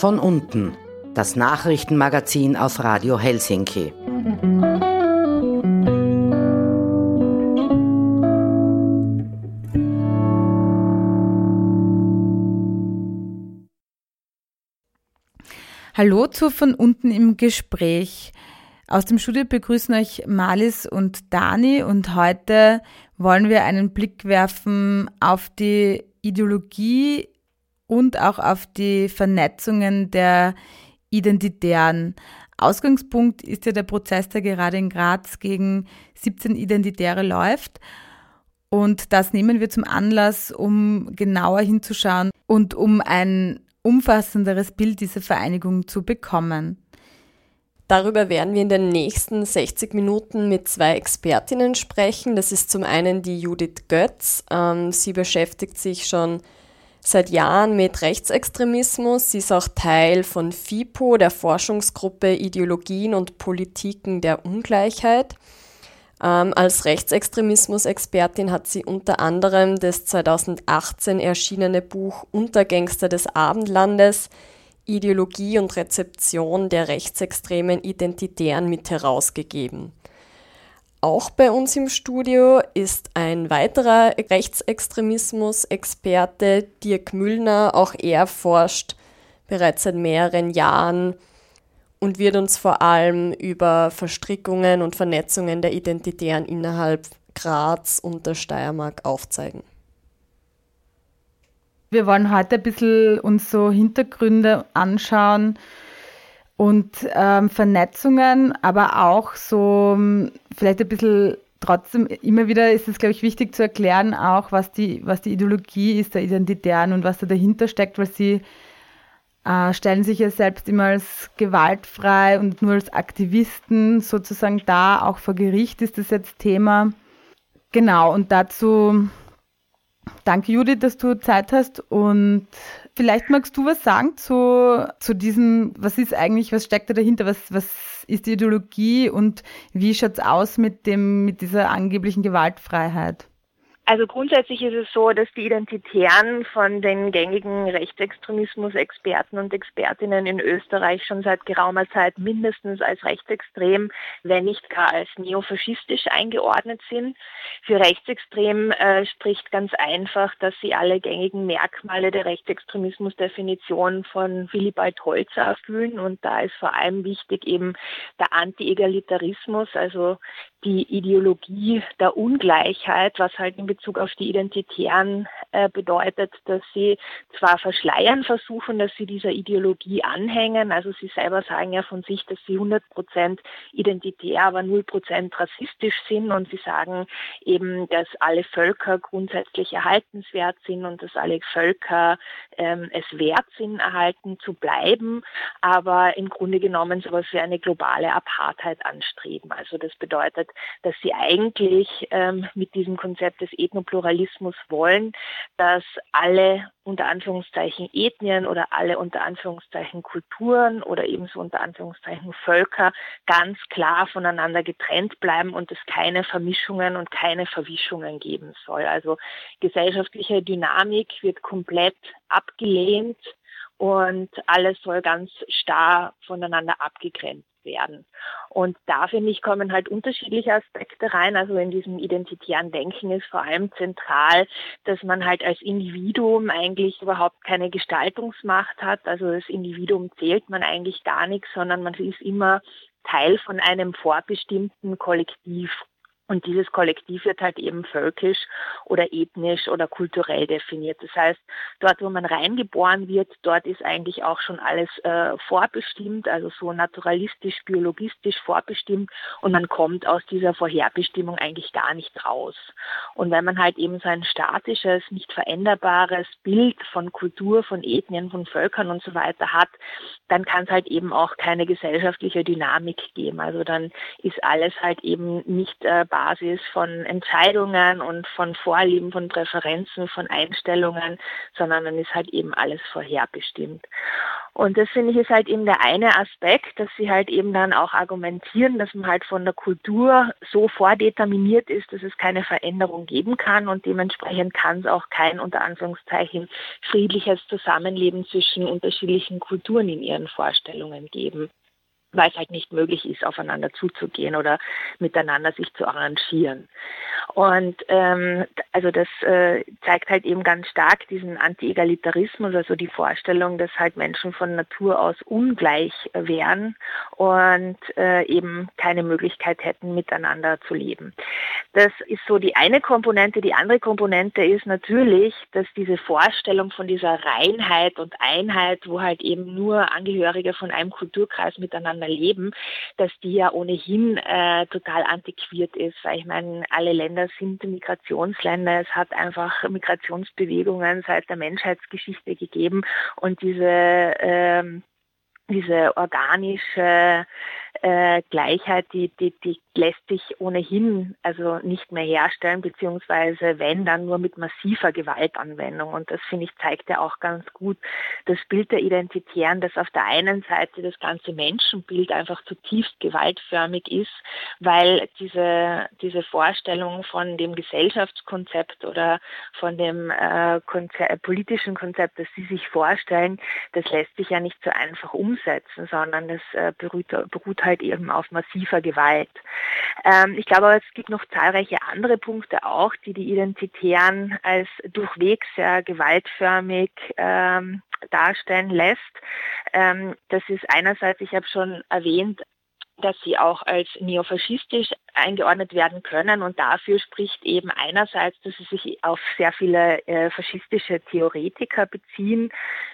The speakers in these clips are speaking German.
Von unten, das Nachrichtenmagazin auf Radio Helsinki. Hallo zu von unten im Gespräch. Aus dem Studio begrüßen euch Malis und Dani und heute wollen wir einen Blick werfen auf die Ideologie und auch auf die Vernetzungen der Identitären. Ausgangspunkt ist ja der Prozess, der gerade in Graz gegen 17 Identitäre läuft. Und das nehmen wir zum Anlass, um genauer hinzuschauen und um ein umfassenderes Bild dieser Vereinigung zu bekommen. Darüber werden wir in den nächsten 60 Minuten mit zwei Expertinnen sprechen. Das ist zum einen die Judith Götz. Ähm, sie beschäftigt sich schon seit Jahren mit Rechtsextremismus. Sie ist auch Teil von FIPO, der Forschungsgruppe Ideologien und Politiken der Ungleichheit. Ähm, als Rechtsextremismus-Expertin hat sie unter anderem das 2018 erschienene Buch Untergangster des Abendlandes Ideologie und Rezeption der rechtsextremen Identitären mit herausgegeben. Auch bei uns im Studio ist ein weiterer Rechtsextremismus-Experte, Dirk Müllner. Auch er forscht bereits seit mehreren Jahren und wird uns vor allem über Verstrickungen und Vernetzungen der Identitären innerhalb Graz und der Steiermark aufzeigen. Wir wollen heute ein bisschen uns so Hintergründe anschauen und ähm, Vernetzungen, aber auch so ähm, vielleicht ein bisschen trotzdem immer wieder ist es, glaube ich, wichtig zu erklären, auch was die, was die Ideologie ist der Identitären und was da dahinter steckt, weil sie äh, stellen sich ja selbst immer als gewaltfrei und nur als Aktivisten sozusagen da. Auch vor Gericht ist das jetzt Thema. Genau, und dazu danke Judith, dass du Zeit hast und vielleicht magst du was sagen zu, zu diesem, was ist eigentlich, was steckt da dahinter, was, was ist die Ideologie und wie schaut es aus mit, dem, mit dieser angeblichen Gewaltfreiheit? Also grundsätzlich ist es so, dass die Identitären von den gängigen Rechtsextremismus-Experten und Expertinnen in Österreich schon seit geraumer Zeit mindestens als rechtsextrem, wenn nicht gar als neofaschistisch eingeordnet sind. Für rechtsextrem äh, spricht ganz einfach, dass sie alle gängigen Merkmale der Rechtsextremismus-Definition von Willibald Holzer erfüllen und da ist vor allem wichtig eben der Anti-Egalitarismus, also die Ideologie der Ungleichheit, was halt in Bezug auf die Identitären äh, bedeutet, dass sie zwar verschleiern versuchen, dass sie dieser Ideologie anhängen, also sie selber sagen ja von sich, dass sie 100 Prozent identitär, aber 0 Prozent rassistisch sind und sie sagen eben, dass alle Völker grundsätzlich erhaltenswert sind und dass alle Völker ähm, es wert sind, erhalten zu bleiben, aber im Grunde genommen sowas wie eine globale Apartheid anstreben. Also das bedeutet, dass sie eigentlich ähm, mit diesem Konzept des Ethnopluralismus wollen, dass alle unter Anführungszeichen Ethnien oder alle unter Anführungszeichen Kulturen oder ebenso unter Anführungszeichen Völker ganz klar voneinander getrennt bleiben und es keine Vermischungen und keine Verwischungen geben soll. Also gesellschaftliche Dynamik wird komplett abgelehnt und alles soll ganz starr voneinander abgegrenzt werden. Und da finde ich kommen halt unterschiedliche Aspekte rein. Also in diesem identitären Denken ist vor allem zentral, dass man halt als Individuum eigentlich überhaupt keine Gestaltungsmacht hat. Also das Individuum zählt man eigentlich gar nichts, sondern man ist immer Teil von einem vorbestimmten Kollektiv. Und dieses Kollektiv wird halt eben völkisch oder ethnisch oder kulturell definiert. Das heißt, dort, wo man reingeboren wird, dort ist eigentlich auch schon alles äh, vorbestimmt, also so naturalistisch, biologistisch vorbestimmt und man kommt aus dieser Vorherbestimmung eigentlich gar nicht raus. Und wenn man halt eben so ein statisches, nicht veränderbares Bild von Kultur, von Ethnien, von Völkern und so weiter hat, dann kann es halt eben auch keine gesellschaftliche Dynamik geben. Also dann ist alles halt eben nicht äh, Basis von Entscheidungen und von Vorlieben, von Präferenzen, von Einstellungen, sondern dann ist halt eben alles vorherbestimmt. Und das finde ich ist halt eben der eine Aspekt, dass sie halt eben dann auch argumentieren, dass man halt von der Kultur so vordeterminiert ist, dass es keine Veränderung geben kann und dementsprechend kann es auch kein unter Anführungszeichen friedliches Zusammenleben zwischen unterschiedlichen Kulturen in ihren Vorstellungen geben weil es halt nicht möglich ist, aufeinander zuzugehen oder miteinander sich zu arrangieren. Und ähm, also das äh, zeigt halt eben ganz stark diesen Anti-Egalitarismus, also die Vorstellung, dass halt Menschen von Natur aus ungleich wären und äh, eben keine Möglichkeit hätten, miteinander zu leben. Das ist so die eine Komponente. Die andere Komponente ist natürlich, dass diese Vorstellung von dieser Reinheit und Einheit, wo halt eben nur Angehörige von einem Kulturkreis miteinander leben, dass die ja ohnehin äh, total antiquiert ist, weil ich meine, alle Länder sind Migrationsländer. Es hat einfach Migrationsbewegungen seit der Menschheitsgeschichte gegeben und diese ähm, diese organische äh, Gleichheit, die, die, die lässt sich ohnehin also nicht mehr herstellen, beziehungsweise wenn, dann nur mit massiver Gewaltanwendung. Und das, finde ich, zeigt ja auch ganz gut das Bild der Identitären, dass auf der einen Seite das ganze Menschenbild einfach zutiefst gewaltförmig ist, weil diese, diese Vorstellung von dem Gesellschaftskonzept oder von dem äh, Konzept, politischen Konzept, das sie sich vorstellen, das lässt sich ja nicht so einfach umsetzen, sondern das äh, beruht, beruht halt eben auf massiver Gewalt. Ähm, ich glaube aber, es gibt noch zahlreiche andere Punkte auch, die die Identitären als durchwegs sehr gewaltförmig ähm, darstellen lässt. Ähm, das ist einerseits, ich habe schon erwähnt, dass sie auch als neofaschistisch eingeordnet werden können. Und dafür spricht eben einerseits, dass sie sich auf sehr viele äh, faschistische Theoretiker beziehen,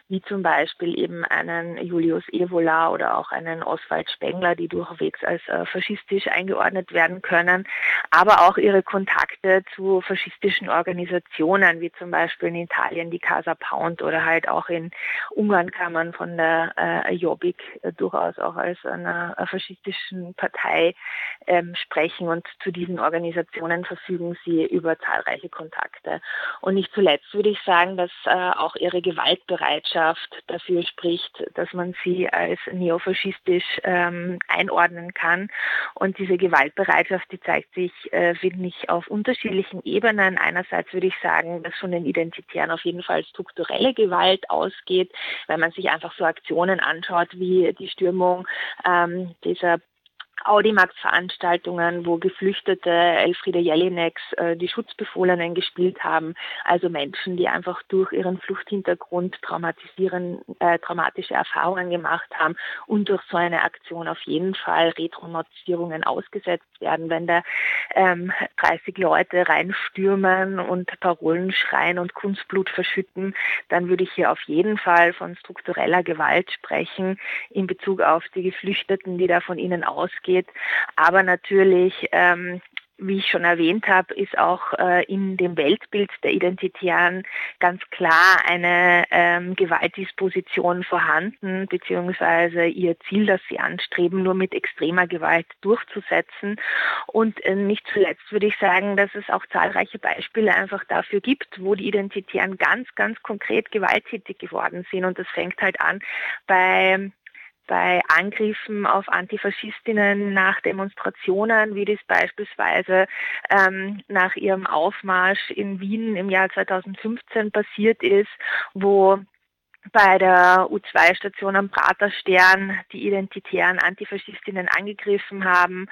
wie zum Beispiel eben einen Julius Evola oder auch einen Oswald Spengler, die durchwegs als äh, faschistisch eingeordnet werden können, aber auch ihre Kontakte zu faschistischen Organisationen, wie zum Beispiel in Italien die Casa Pound oder halt auch in Ungarn kann man von der äh, Jobbik äh, durchaus auch als einer äh, faschistischen Partei ähm, sprechen und zu diesen Organisationen verfügen sie über zahlreiche Kontakte. Und nicht zuletzt würde ich sagen, dass äh, auch ihre Gewaltbereitschaft dafür spricht, dass man sie als neofaschistisch ähm, einordnen kann. Und diese Gewaltbereitschaft, die zeigt sich, äh, finde ich, auf unterschiedlichen Ebenen. Einerseits würde ich sagen, dass von den Identitären auf jeden Fall strukturelle Gewalt ausgeht, wenn man sich einfach so Aktionen anschaut wie die Stürmung ähm, dieser Audimax-Veranstaltungen, wo Geflüchtete Elfriede Jelineks äh, die Schutzbefohlenen gespielt haben, also Menschen, die einfach durch ihren Fluchthintergrund traumatisieren, äh, traumatische Erfahrungen gemacht haben und durch so eine Aktion auf jeden Fall Retraumatisierungen ausgesetzt werden. Wenn da ähm, 30 Leute reinstürmen und Parolen schreien und Kunstblut verschütten, dann würde ich hier auf jeden Fall von struktureller Gewalt sprechen in Bezug auf die Geflüchteten, die da von ihnen ausgehen geht. Aber natürlich ähm, wie ich schon erwähnt habe, ist auch äh, in dem Weltbild der Identitären ganz klar eine ähm, Gewaltdisposition vorhanden, beziehungsweise ihr Ziel, das sie anstreben, nur mit extremer Gewalt durchzusetzen. Und äh, nicht zuletzt würde ich sagen, dass es auch zahlreiche Beispiele einfach dafür gibt, wo die Identitären ganz, ganz konkret gewalttätig geworden sind. Und das fängt halt an bei bei Angriffen auf Antifaschistinnen nach Demonstrationen, wie das beispielsweise ähm, nach ihrem Aufmarsch in Wien im Jahr 2015 passiert ist, wo bei der U2-Station am Praterstern die identitären Antifaschistinnen angegriffen haben,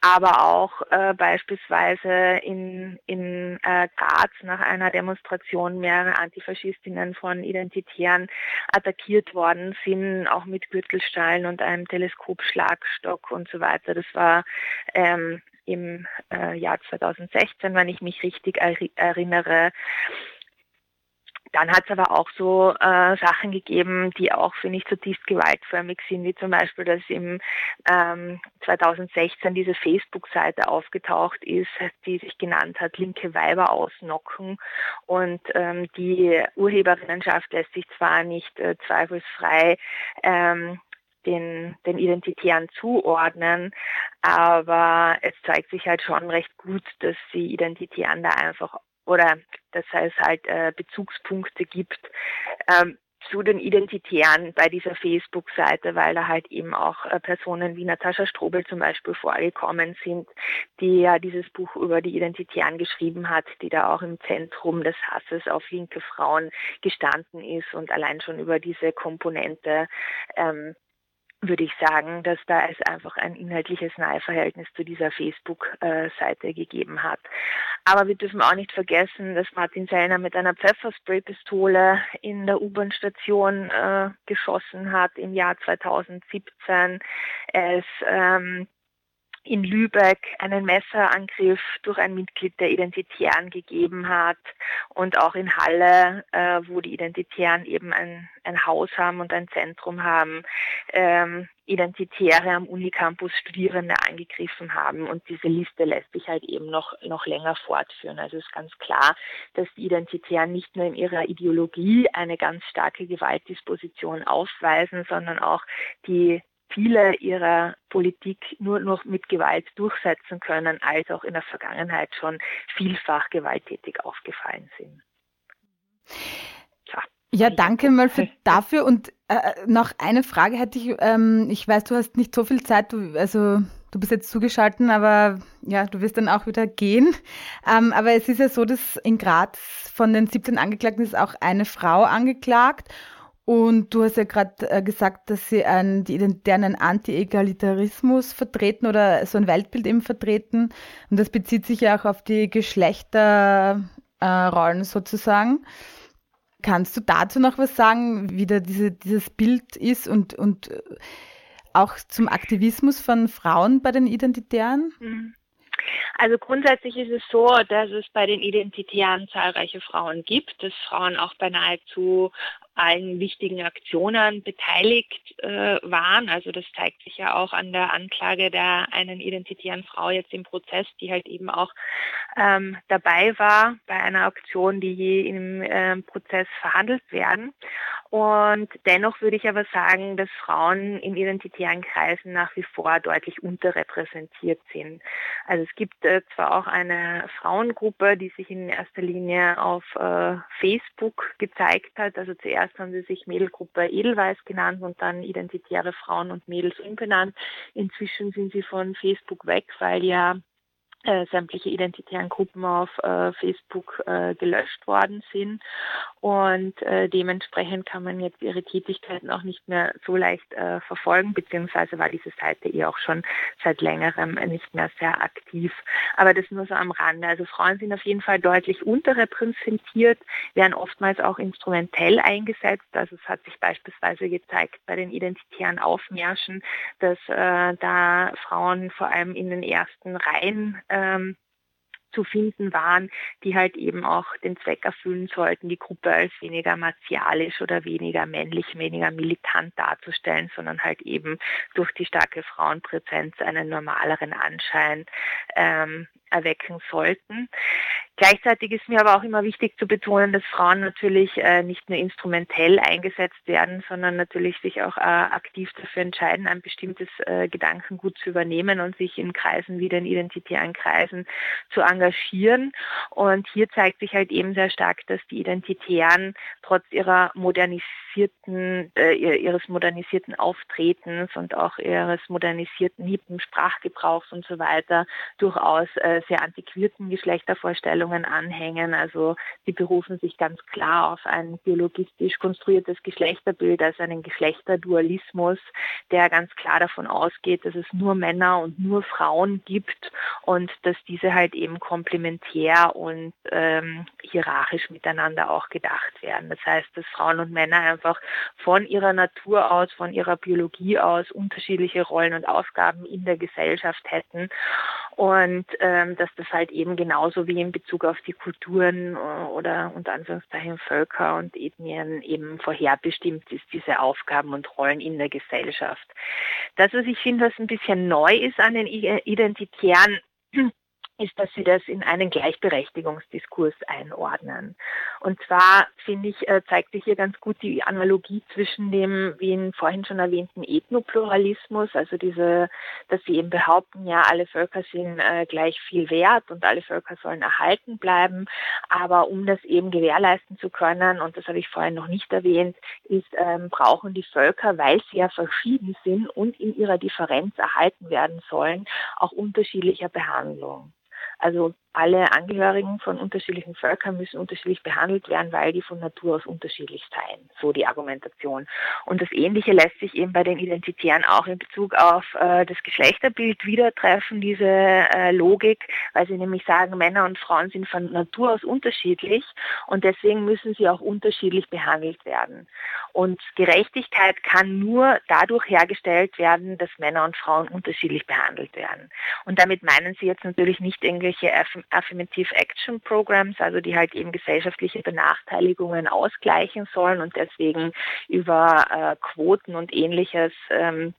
aber auch äh, beispielsweise in, in äh, Graz nach einer Demonstration mehrere Antifaschistinnen von Identitären attackiert worden sind, auch mit Gürtelsteilen und einem Teleskopschlagstock und so weiter. Das war ähm, im äh, Jahr 2016, wenn ich mich richtig erinnere. Dann hat es aber auch so äh, Sachen gegeben, die auch, finde ich, zutiefst gewaltförmig sind, wie zum Beispiel, dass im ähm, 2016 diese Facebook-Seite aufgetaucht ist, die sich genannt hat, linke Weiber ausnocken. Und ähm, die Urheberinnenschaft lässt sich zwar nicht äh, zweifelsfrei ähm, den, den Identitären zuordnen. Aber es zeigt sich halt schon recht gut, dass die Identitären da einfach oder dass es halt äh, Bezugspunkte gibt, ähm, zu den Identitären bei dieser Facebook-Seite, weil da halt eben auch äh, Personen wie Natascha Strobel zum Beispiel vorgekommen sind, die ja dieses Buch über die Identitären geschrieben hat, die da auch im Zentrum des Hasses auf linke Frauen gestanden ist und allein schon über diese Komponente ähm, würde ich sagen, dass da es einfach ein inhaltliches Naheverhältnis zu dieser Facebook-Seite gegeben hat. Aber wir dürfen auch nicht vergessen, dass Martin Sellner mit einer Pfefferspray-Pistole in der U-Bahn-Station äh, geschossen hat im Jahr 2017. Es ähm, in Lübeck einen Messerangriff durch ein Mitglied der Identitären gegeben hat und auch in Halle, äh, wo die Identitären eben ein, ein Haus haben und ein Zentrum haben, ähm, Identitäre am Unicampus Studierende angegriffen haben und diese Liste lässt sich halt eben noch, noch länger fortführen. Also ist ganz klar, dass die Identitären nicht nur in ihrer Ideologie eine ganz starke Gewaltdisposition aufweisen, sondern auch die viele ihrer Politik nur noch mit Gewalt durchsetzen können, als auch in der Vergangenheit schon vielfach gewalttätig aufgefallen sind. So. Ja, danke mal für dafür. Und äh, noch eine Frage hätte ich. Ähm, ich weiß, du hast nicht so viel Zeit, du, also du bist jetzt zugeschaltet, aber ja, du wirst dann auch wieder gehen. Ähm, aber es ist ja so, dass in Graz von den 17 Angeklagten ist auch eine Frau angeklagt. Und du hast ja gerade äh, gesagt, dass sie einen, die identitären Anti-Egalitarismus vertreten oder so ein Weltbild eben vertreten. Und das bezieht sich ja auch auf die Geschlechterrollen äh, sozusagen. Kannst du dazu noch was sagen, wie da diese, dieses Bild ist und, und äh, auch zum Aktivismus von Frauen bei den Identitären? Mhm. Also grundsätzlich ist es so, dass es bei den Identitären zahlreiche Frauen gibt, dass Frauen auch bei nahezu allen wichtigen Aktionen beteiligt äh, waren. Also das zeigt sich ja auch an der Anklage der einen identitären Frau jetzt im Prozess, die halt eben auch ähm, dabei war bei einer Aktion, die je im äh, Prozess verhandelt werden. Und dennoch würde ich aber sagen, dass Frauen in identitären Kreisen nach wie vor deutlich unterrepräsentiert sind. Also es gibt äh, zwar auch eine Frauengruppe, die sich in erster Linie auf äh, Facebook gezeigt hat. Also zuerst haben sie sich Mädelgruppe Edelweiß genannt und dann Identitäre Frauen und Mädels umbenannt. Inzwischen sind sie von Facebook weg, weil ja äh, sämtliche identitären Gruppen auf äh, Facebook äh, gelöscht worden sind und äh, dementsprechend kann man jetzt ihre Tätigkeiten auch nicht mehr so leicht äh, verfolgen, beziehungsweise war diese Seite eh auch schon seit längerem nicht mehr sehr aktiv. Aber das nur so am Rande. Also Frauen sind auf jeden Fall deutlich unterrepräsentiert, werden oftmals auch instrumentell eingesetzt. Also es hat sich beispielsweise gezeigt bei den identitären Aufmärschen, dass da Frauen vor allem in den ersten Reihen ähm, zu finden waren, die halt eben auch den Zweck erfüllen sollten, die Gruppe als weniger martialisch oder weniger männlich, weniger militant darzustellen, sondern halt eben durch die starke Frauenpräsenz einen normaleren Anschein ähm, erwecken sollten. Gleichzeitig ist mir aber auch immer wichtig zu betonen, dass Frauen natürlich äh, nicht nur instrumentell eingesetzt werden, sondern natürlich sich auch äh, aktiv dafür entscheiden, ein bestimmtes äh, Gedankengut zu übernehmen und sich in Kreisen wie den identitären Kreisen zu engagieren. Und hier zeigt sich halt eben sehr stark, dass die Identitären trotz ihrer modernisierten, ihres modernisierten Auftretens und auch ihres modernisierten hippen Sprachgebrauchs und so weiter durchaus sehr antiquierten Geschlechtervorstellungen anhängen. Also sie berufen sich ganz klar auf ein biologistisch konstruiertes Geschlechterbild, also einen Geschlechterdualismus, der ganz klar davon ausgeht, dass es nur Männer und nur Frauen gibt und dass diese halt eben komplementär und ähm, hierarchisch miteinander auch gedacht werden. Das heißt, dass Frauen und Männer einfach von ihrer Natur aus, von ihrer Biologie aus unterschiedliche Rollen und Aufgaben in der Gesellschaft hätten und ähm, dass das halt eben genauso wie in Bezug auf die Kulturen äh, oder unter Anführungszeichen Völker und Ethnien eben vorherbestimmt ist, diese Aufgaben und Rollen in der Gesellschaft. Das, was ich finde, was ein bisschen neu ist an den Identitären, ist, dass sie das in einen Gleichberechtigungsdiskurs einordnen. Und zwar, finde ich, äh, zeigt sich hier ganz gut die Analogie zwischen dem, wie in vorhin schon erwähnten Ethnopluralismus, also diese, dass sie eben behaupten, ja, alle Völker sind äh, gleich viel wert und alle Völker sollen erhalten bleiben. Aber um das eben gewährleisten zu können, und das habe ich vorhin noch nicht erwähnt, ist, ähm, brauchen die Völker, weil sie ja verschieden sind und in ihrer Differenz erhalten werden sollen, auch unterschiedlicher Behandlung. Also alle Angehörigen von unterschiedlichen Völkern müssen unterschiedlich behandelt werden, weil die von Natur aus unterschiedlich seien. So die Argumentation. Und das Ähnliche lässt sich eben bei den Identitären auch in Bezug auf äh, das Geschlechterbild wieder treffen, diese äh, Logik, weil sie nämlich sagen, Männer und Frauen sind von Natur aus unterschiedlich und deswegen müssen sie auch unterschiedlich behandelt werden. Und Gerechtigkeit kann nur dadurch hergestellt werden, dass Männer und Frauen unterschiedlich behandelt werden. Und damit meinen sie jetzt natürlich nicht irgendwelche Affirmative Action Programs, also die halt eben gesellschaftliche Benachteiligungen ausgleichen sollen und deswegen über äh, Quoten und ähnliches ähm,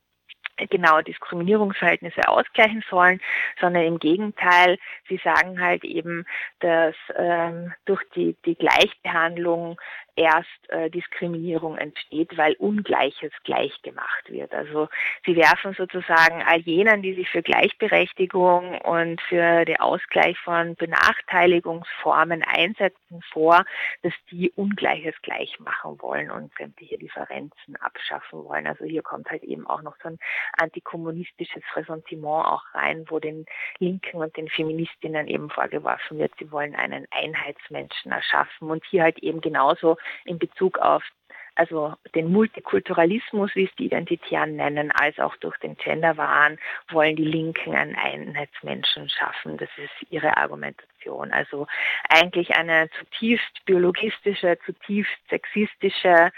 genau Diskriminierungsverhältnisse ausgleichen sollen, sondern im Gegenteil, sie sagen halt eben, dass ähm, durch die, die Gleichbehandlung erst äh, Diskriminierung entsteht, weil Ungleiches gleich gemacht wird. Also sie werfen sozusagen all jenen, die sich für Gleichberechtigung und für den Ausgleich von Benachteiligungsformen einsetzen, vor, dass die Ungleiches gleich machen wollen und sämtliche Differenzen abschaffen wollen. Also hier kommt halt eben auch noch so ein antikommunistisches Ressentiment auch rein, wo den Linken und den Feministinnen eben vorgeworfen wird, sie wollen einen Einheitsmenschen erschaffen und hier halt eben genauso in Bezug auf also den Multikulturalismus, wie es die Identitären nennen, als auch durch den Genderwahn wollen die Linken einen Einheitsmenschen schaffen. Das ist ihre Argumentation. Also eigentlich eine zutiefst biologistische, zutiefst sexistische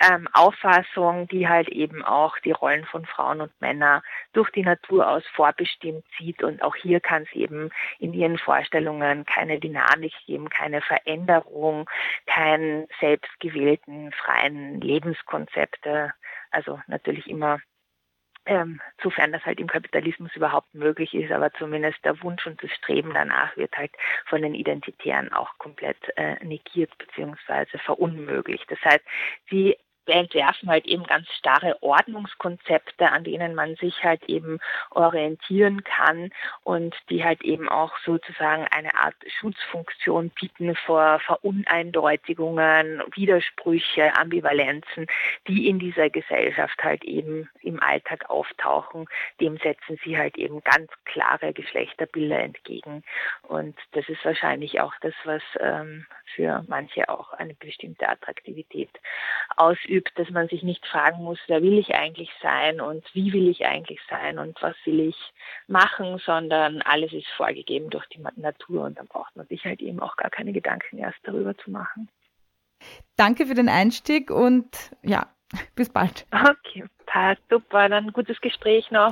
ähm, Auffassung, die halt eben auch die Rollen von Frauen und Männern durch die Natur aus vorbestimmt sieht. Und auch hier kann es eben in ihren Vorstellungen keine Dynamik geben, keine Veränderung, keinen selbstgewählten freien Lebenskonzepte, also natürlich immer ähm, sofern das halt im Kapitalismus überhaupt möglich ist, aber zumindest der Wunsch und das Streben danach wird halt von den Identitären auch komplett äh, negiert bzw. verunmöglicht. Das heißt, sie entwerfen halt eben ganz starre Ordnungskonzepte, an denen man sich halt eben orientieren kann und die halt eben auch sozusagen eine Art Schutzfunktion bieten vor Veruneindeutigungen, Widersprüche, Ambivalenzen, die in dieser Gesellschaft halt eben im Alltag auftauchen. Dem setzen sie halt eben ganz klare Geschlechterbilder entgegen. Und das ist wahrscheinlich auch das, was ähm, für manche auch eine bestimmte Attraktivität ausübt übt, dass man sich nicht fragen muss, wer will ich eigentlich sein und wie will ich eigentlich sein und was will ich machen, sondern alles ist vorgegeben durch die Natur und dann braucht man sich halt eben auch gar keine Gedanken erst darüber zu machen. Danke für den Einstieg und ja, bis bald. Okay, passt super, dann gutes Gespräch noch.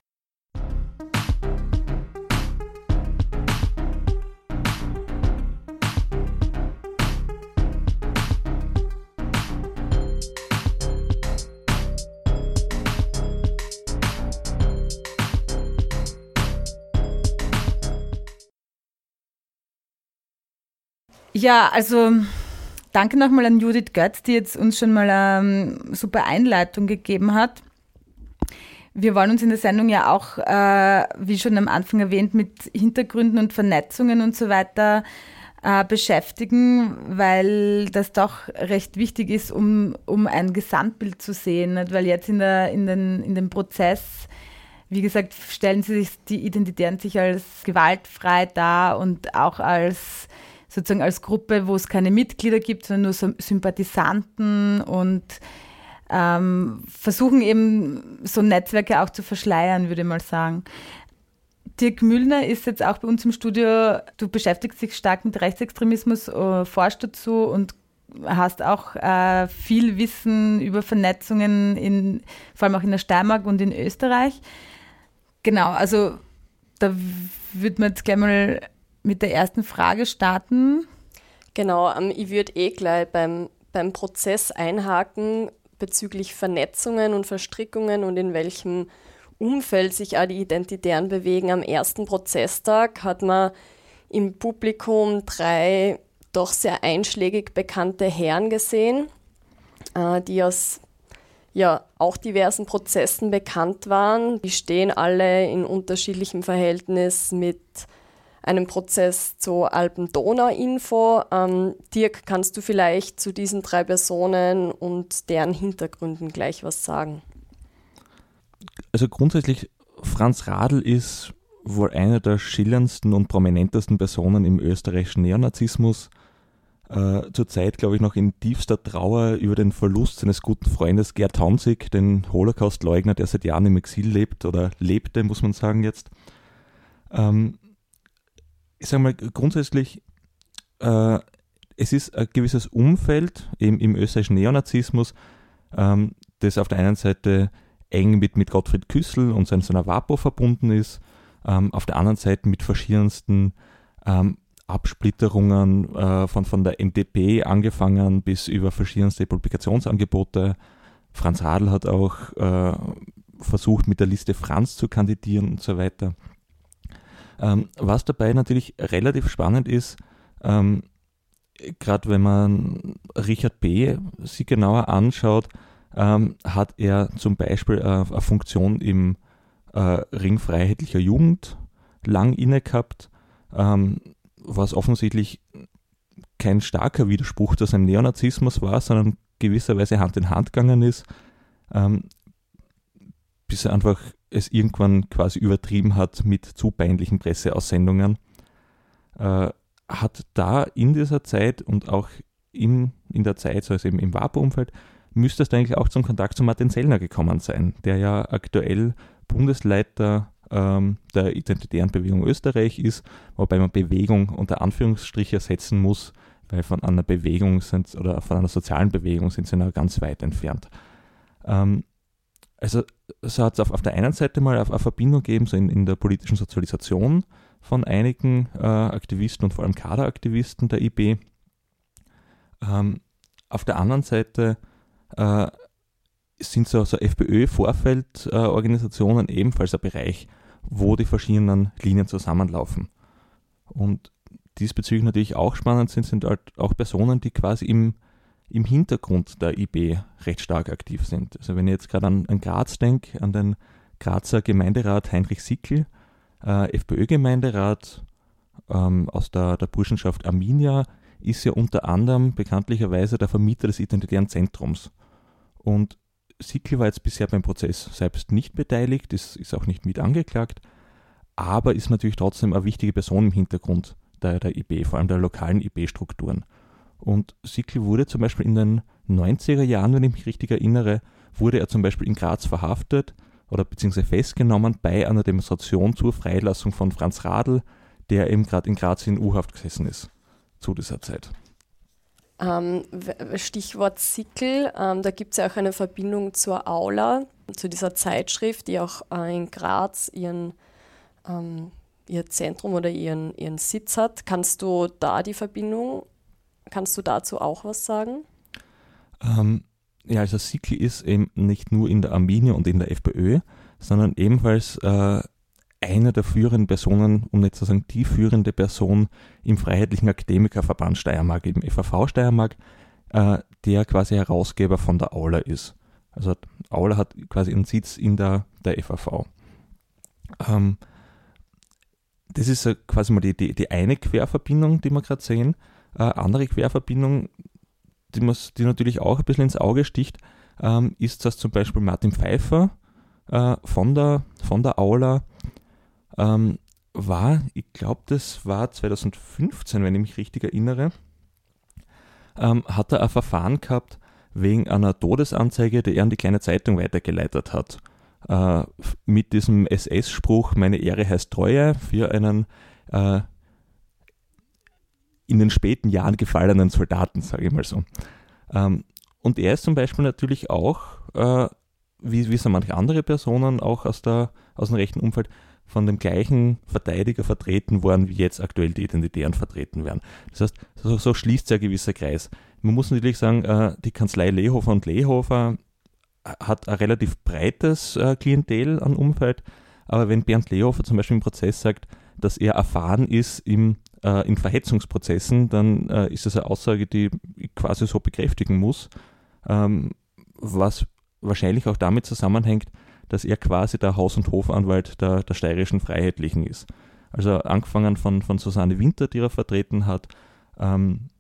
Ja, also danke nochmal an Judith Götz, die jetzt uns schon mal eine ähm, super Einleitung gegeben hat. Wir wollen uns in der Sendung ja auch, äh, wie schon am Anfang erwähnt, mit Hintergründen und Vernetzungen und so weiter äh, beschäftigen, weil das doch recht wichtig ist, um, um ein Gesamtbild zu sehen. Nicht? Weil jetzt in, der, in, den, in dem Prozess, wie gesagt, stellen sie sich die Identitären sich als gewaltfrei dar und auch als sozusagen als Gruppe, wo es keine Mitglieder gibt, sondern nur Sympathisanten und ähm, versuchen eben so Netzwerke auch zu verschleiern, würde ich mal sagen. Dirk Müllner ist jetzt auch bei uns im Studio. Du beschäftigst dich stark mit Rechtsextremismus, äh, forschst dazu und hast auch äh, viel Wissen über Vernetzungen, in, vor allem auch in der Steiermark und in Österreich. Genau, also da würde man jetzt gleich mal mit der ersten Frage starten. Genau, ähm, ich würde eh gleich beim, beim Prozess einhaken bezüglich Vernetzungen und Verstrickungen und in welchem Umfeld sich auch die Identitären bewegen. Am ersten Prozesstag hat man im Publikum drei doch sehr einschlägig bekannte Herren gesehen, äh, die aus ja auch diversen Prozessen bekannt waren. Die stehen alle in unterschiedlichem Verhältnis mit einem Prozess zur Alpen-Donau-Info. Ähm, Dirk, kannst du vielleicht zu diesen drei Personen und deren Hintergründen gleich was sagen? Also grundsätzlich, Franz Radl ist wohl einer der schillerndsten und prominentesten Personen im österreichischen Neonazismus äh, zurzeit, glaube ich, noch in tiefster Trauer über den Verlust seines guten Freundes Gerd Hansig, den Holocaust-Leugner, der seit Jahren im Exil lebt oder lebte, muss man sagen jetzt. Ähm, ich sage mal, grundsätzlich, äh, es ist ein gewisses Umfeld eben im österreichischen Neonazismus, ähm, das auf der einen Seite eng mit, mit Gottfried Küssel und seiner WAPO verbunden ist, ähm, auf der anderen Seite mit verschiedensten ähm, Absplitterungen äh, von, von der NDP angefangen bis über verschiedenste Publikationsangebote. Franz Radl hat auch äh, versucht, mit der Liste Franz zu kandidieren und so weiter. Ähm, was dabei natürlich relativ spannend ist, ähm, gerade wenn man Richard B. sich genauer anschaut, ähm, hat er zum Beispiel äh, eine Funktion im äh, Ring Freiheitlicher Jugend lang inne gehabt. Ähm, was offensichtlich kein starker Widerspruch zu seinem Neonazismus war, sondern gewisserweise Hand in Hand gegangen ist, ähm, bis er einfach es irgendwann quasi übertrieben hat mit zu peinlichen Presseaussendungen, äh, hat da in dieser Zeit und auch in, in der Zeit, also eben im WAPO-Umfeld, müsste es eigentlich auch zum Kontakt zu Martin Sellner gekommen sein, der ja aktuell Bundesleiter ähm, der Identitären Bewegung Österreich ist, wobei man Bewegung unter Anführungsstriche setzen muss, weil von einer Bewegung sind oder von einer sozialen Bewegung sind sie noch ganz weit entfernt. Ähm, also so hat es auf, auf der einen Seite mal eine, Verbindung gegeben so in, in der politischen Sozialisation von einigen äh, Aktivisten und vor allem Kaderaktivisten der IB. Ähm, auf der anderen Seite äh, sind so, so FPÖ-Vorfeldorganisationen äh, ebenfalls ein Bereich, wo die verschiedenen Linien zusammenlaufen. Und diesbezüglich natürlich auch spannend sind, sind halt auch Personen, die quasi im, im Hintergrund der IB recht stark aktiv sind. Also wenn ich jetzt gerade an, an Graz denke, an den Grazer Gemeinderat Heinrich Sickel, äh, FPÖ-Gemeinderat ähm, aus der, der Burschenschaft Arminia, ist ja unter anderem bekanntlicherweise der Vermieter des Identitären Zentrums. Und Sickel war jetzt bisher beim Prozess selbst nicht beteiligt, ist, ist auch nicht mit angeklagt, aber ist natürlich trotzdem eine wichtige Person im Hintergrund der, der IB, vor allem der lokalen IB-Strukturen. Und Sickel wurde zum Beispiel in den 90er Jahren, wenn ich mich richtig erinnere, wurde er zum Beispiel in Graz verhaftet oder beziehungsweise festgenommen bei einer Demonstration zur Freilassung von Franz Radl, der eben gerade in Graz in U-Haft gesessen ist zu dieser Zeit. Ähm, Stichwort Sickel, ähm, da gibt es ja auch eine Verbindung zur Aula, zu dieser Zeitschrift, die auch äh, in Graz ihren, ähm, ihr Zentrum oder ihren, ihren Sitz hat. Kannst du da die Verbindung, kannst du dazu auch was sagen? Ähm, ja, also Sickel ist eben nicht nur in der Arminia und in der FPÖ, sondern ebenfalls äh, eine der führenden Personen, um nicht zu sagen die führende Person im Freiheitlichen Akademikerverband Steiermark, im FAV Steiermark, äh, der quasi Herausgeber von der Aula ist. Also Aula hat quasi einen Sitz in der, der FAV. Ähm, das ist äh, quasi mal die, die, die, eine Querverbindung, die wir gerade sehen. Äh, andere Querverbindung, die, die natürlich auch ein bisschen ins Auge sticht, ähm, ist, dass zum Beispiel Martin Pfeiffer äh, von, der, von der Aula ähm, war, ich glaube, das war 2015, wenn ich mich richtig erinnere, ähm, hat er ein Verfahren gehabt wegen einer Todesanzeige, die er an die kleine Zeitung weitergeleitet hat. Äh, mit diesem SS-Spruch, meine Ehre heißt Treue, für einen äh, in den späten Jahren gefallenen Soldaten, sage ich mal so. Ähm, und er ist zum Beispiel natürlich auch, äh, wie, wie so manche andere Personen, auch aus, der, aus dem rechten Umfeld, von dem gleichen Verteidiger vertreten worden, wie jetzt aktuell die Identitären vertreten werden. Das heißt, so, so schließt sich ein gewisser Kreis. Man muss natürlich sagen, äh, die Kanzlei Lehofer und Lehofer hat ein relativ breites äh, Klientel an Umfeld, aber wenn Bernd Lehofer zum Beispiel im Prozess sagt, dass er erfahren ist im äh, in Verhetzungsprozessen, dann äh, ist das eine Aussage, die ich quasi so bekräftigen muss, ähm, was wahrscheinlich auch damit zusammenhängt, dass er quasi der Haus- und Hofanwalt der, der steirischen Freiheitlichen ist. Also angefangen von, von Susanne Winter, die er vertreten hat, ähm,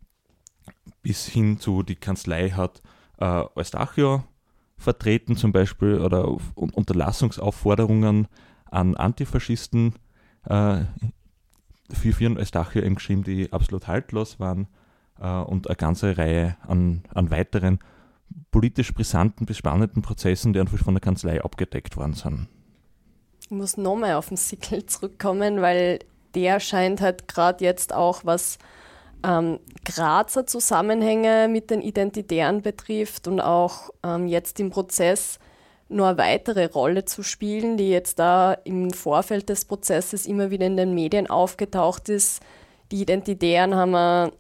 bis hin zu die Kanzlei hat äh, Eustachio vertreten zum Beispiel oder Unterlassungsaufforderungen an Antifaschisten äh, für Vieren Eustachio eben geschrieben, die absolut haltlos waren äh, und eine ganze Reihe an, an weiteren politisch brisanten bis spannenden Prozessen, die einfach von der Kanzlei abgedeckt worden sind. Ich muss nochmal auf den Sickel zurückkommen, weil der scheint halt gerade jetzt auch, was ähm, Grazer Zusammenhänge mit den Identitären betrifft und auch ähm, jetzt im Prozess nur eine weitere Rolle zu spielen, die jetzt da im Vorfeld des Prozesses immer wieder in den Medien aufgetaucht ist. Die Identitären haben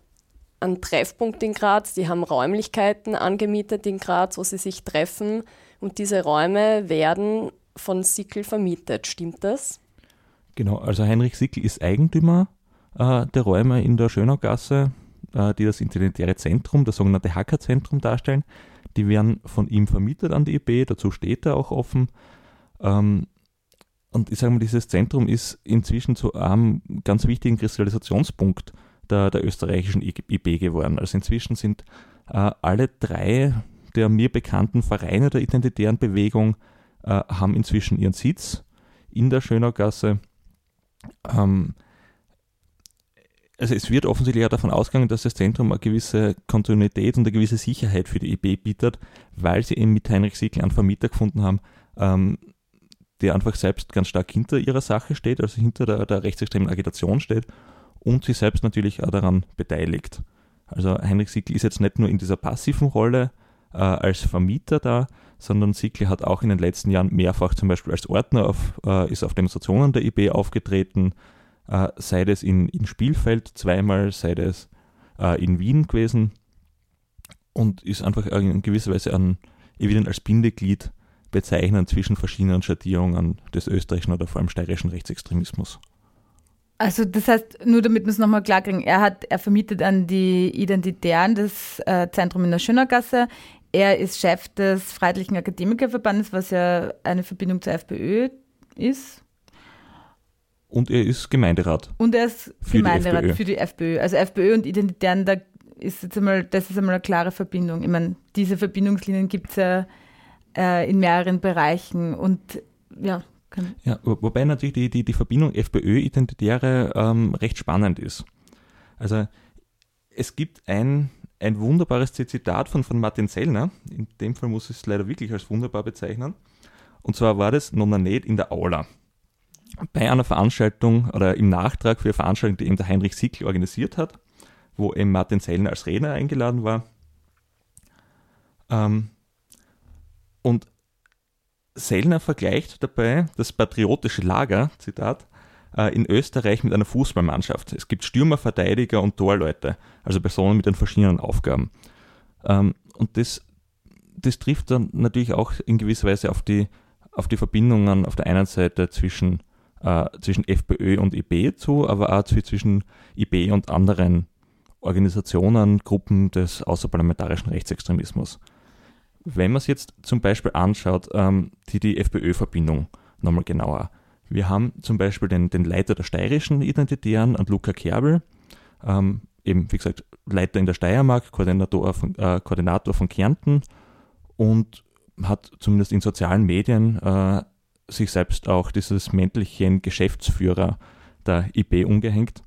einen Treffpunkt in Graz, die haben Räumlichkeiten angemietet in Graz, wo sie sich treffen und diese Räume werden von Sickel vermietet. Stimmt das? Genau, also Heinrich Sickel ist Eigentümer äh, der Räume in der Schönaugasse, äh, die das Identitäre Zentrum, das sogenannte Hacker-Zentrum darstellen. Die werden von ihm vermietet an die IB, dazu steht er auch offen. Ähm, und ich sage mal, dieses Zentrum ist inzwischen zu einem ganz wichtigen Kristallisationspunkt der, der österreichischen IB geworden. Also inzwischen sind äh, alle drei der mir bekannten Vereine der identitären Bewegung äh, haben inzwischen ihren Sitz in der Schönaugasse. Ähm, also es wird offensichtlich auch davon ausgegangen, dass das Zentrum eine gewisse Kontinuität und eine gewisse Sicherheit für die IB bietet, weil sie eben mit Heinrich Siegel einen Vermieter gefunden haben, ähm, der einfach selbst ganz stark hinter ihrer Sache steht, also hinter der, der rechtsextremen Agitation steht und sich selbst natürlich auch daran beteiligt. Also Heinrich Siegel ist jetzt nicht nur in dieser passiven Rolle äh, als Vermieter da, sondern Siegel hat auch in den letzten Jahren mehrfach zum Beispiel als Ordner auf, äh, ist auf Demonstrationen der IB aufgetreten, äh, sei es in, in Spielfeld zweimal, sei es äh, in Wien gewesen und ist einfach in gewisser Weise an, evident als Bindeglied bezeichnen zwischen verschiedenen Schattierungen des österreichischen oder vor allem steirischen Rechtsextremismus. Also das heißt, nur damit wir es nochmal klarkriegen, er hat, er vermietet an die Identitären das äh, Zentrum in der Schönergasse. Er ist Chef des Freiheitlichen Akademikerverbandes, was ja eine Verbindung zur FPÖ ist. Und er ist Gemeinderat. Und er ist für Gemeinderat die für die FPÖ. Also FPÖ und Identitären, da ist jetzt einmal, das ist einmal eine klare Verbindung. Ich meine, diese Verbindungslinien gibt es ja äh, in mehreren Bereichen und ja, ja, wobei natürlich die, die, die Verbindung FPÖ-Identitäre ähm, recht spannend ist. Also es gibt ein, ein wunderbares Zitat von, von Martin Sellner, in dem Fall muss ich es leider wirklich als wunderbar bezeichnen, und zwar war das Nonanet in der Aula. Bei einer Veranstaltung oder im Nachtrag für eine Veranstaltung, die eben der Heinrich Sickl organisiert hat, wo eben Martin Sellner als Redner eingeladen war. Ähm, und Sellner vergleicht dabei das patriotische Lager, Zitat, äh, in Österreich mit einer Fußballmannschaft. Es gibt Stürmer, Verteidiger und Torleute, also Personen mit den verschiedenen Aufgaben. Ähm, und das, das trifft dann natürlich auch in gewisser Weise auf die, auf die Verbindungen auf der einen Seite zwischen, äh, zwischen FPÖ und IB zu, aber auch zwischen IB und anderen Organisationen, Gruppen des außerparlamentarischen Rechtsextremismus. Wenn man es jetzt zum Beispiel anschaut, ähm, die, die FPÖ-Verbindung nochmal genauer. Wir haben zum Beispiel den, den Leiter der steirischen Identitären, Luca Kerbel, ähm, eben wie gesagt Leiter in der Steiermark, Koordinator von, äh, Koordinator von Kärnten und hat zumindest in sozialen Medien äh, sich selbst auch dieses männlichen Geschäftsführer der IB umgehängt.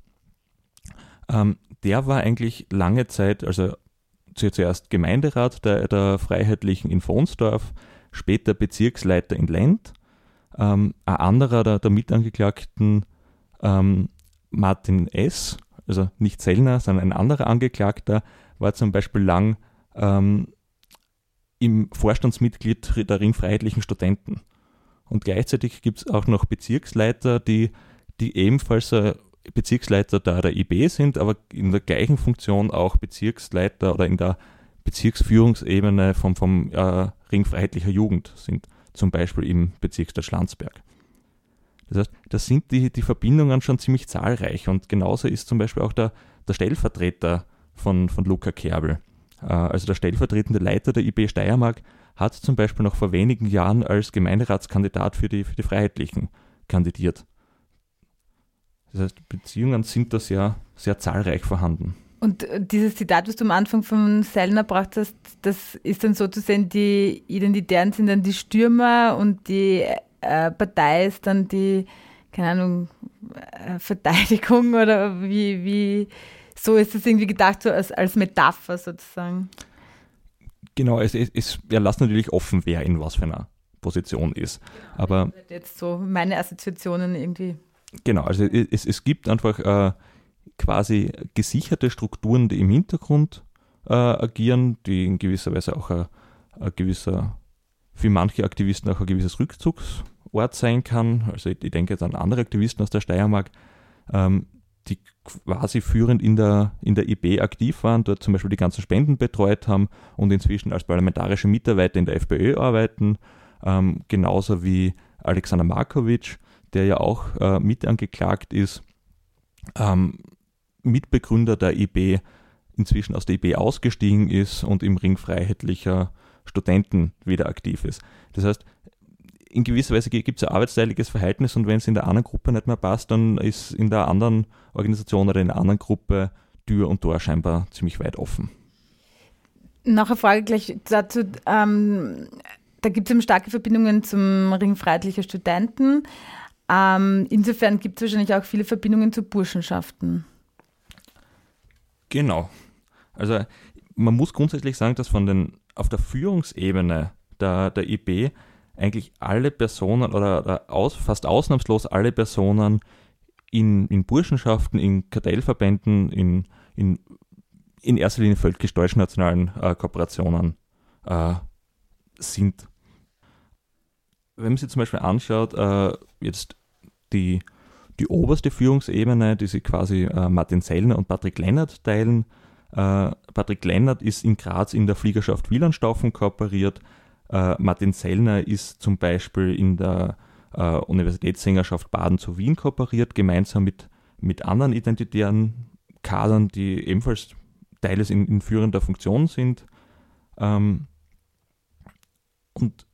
Ähm, der war eigentlich lange Zeit, also zuerst Gemeinderat der, der Freiheitlichen in Fonsdorf, später Bezirksleiter in Lent. Ähm, ein anderer der, der Mitangeklagten, ähm, Martin S., also nicht Sellner, sondern ein anderer Angeklagter, war zum Beispiel lang ähm, im Vorstandsmitglied der Ringfreiheitlichen Studenten. Und gleichzeitig gibt es auch noch Bezirksleiter, die, die ebenfalls äh, Bezirksleiter der, der IB sind, aber in der gleichen Funktion auch Bezirksleiter oder in der Bezirksführungsebene vom, vom äh, Ring Freiheitlicher Jugend sind, zum Beispiel im Bezirksstadt Schlanzberg. Das heißt, da sind die, die Verbindungen schon ziemlich zahlreich und genauso ist zum Beispiel auch der, der Stellvertreter von, von Luca Kerbel. Äh, also der stellvertretende Leiter der IB Steiermark hat zum Beispiel noch vor wenigen Jahren als Gemeinderatskandidat für die, für die Freiheitlichen kandidiert. Das heißt, Beziehungen sind da sehr, sehr zahlreich vorhanden. Und äh, dieses Zitat, was du am Anfang von Sellner gebracht hast, das ist dann sozusagen, die Identitären sind dann die Stürmer und die äh, Partei ist dann die, keine Ahnung, äh, Verteidigung oder wie, wie, so ist das irgendwie gedacht, so als, als Metapher sozusagen. Genau, es, es, es ja, lasst natürlich offen, wer in was für einer Position ist. Aber jetzt so meine Assoziationen irgendwie. Genau, also es, es gibt einfach äh, quasi gesicherte Strukturen, die im Hintergrund äh, agieren, die in gewisser Weise auch ein, ein, gewisser, für manche Aktivisten auch ein gewisses Rückzugsort sein kann. Also ich, ich denke jetzt an andere Aktivisten aus der Steiermark, ähm, die quasi führend in der, in der IB aktiv waren, dort zum Beispiel die ganzen Spenden betreut haben und inzwischen als parlamentarische Mitarbeiter in der FPÖ arbeiten, ähm, genauso wie Alexander Markovic, der ja auch äh, mit angeklagt ist, ähm, Mitbegründer der IB, inzwischen aus der IB ausgestiegen ist und im Ring freiheitlicher Studenten wieder aktiv ist. Das heißt, in gewisser Weise gibt es ein arbeitsteiliges Verhältnis und wenn es in der anderen Gruppe nicht mehr passt, dann ist in der anderen Organisation oder in der anderen Gruppe Tür und Tor scheinbar ziemlich weit offen. Noch eine Frage gleich dazu. Ähm, da gibt es eben starke Verbindungen zum Ring Freiheitlicher Studenten. Ähm, insofern gibt es wahrscheinlich auch viele Verbindungen zu Burschenschaften. Genau. Also man muss grundsätzlich sagen, dass von den auf der Führungsebene der, der IB eigentlich alle Personen oder, oder aus, fast ausnahmslos alle Personen in, in Burschenschaften, in Kartellverbänden, in, in, in erster Linie völkisch-deutsch-nationalen äh, Kooperationen äh, sind. Wenn man sich zum Beispiel anschaut, äh, jetzt die, die oberste Führungsebene, die sich quasi äh, Martin Sellner und Patrick Lennart teilen. Äh, Patrick Lennart ist in Graz in der Fliegerschaft Wielandstaufen kooperiert. Äh, Martin Sellner ist zum Beispiel in der äh, Universitätssängerschaft Baden zu Wien kooperiert, gemeinsam mit, mit anderen identitären Kadern, die ebenfalls Teile in, in führender Funktion sind. Ähm, und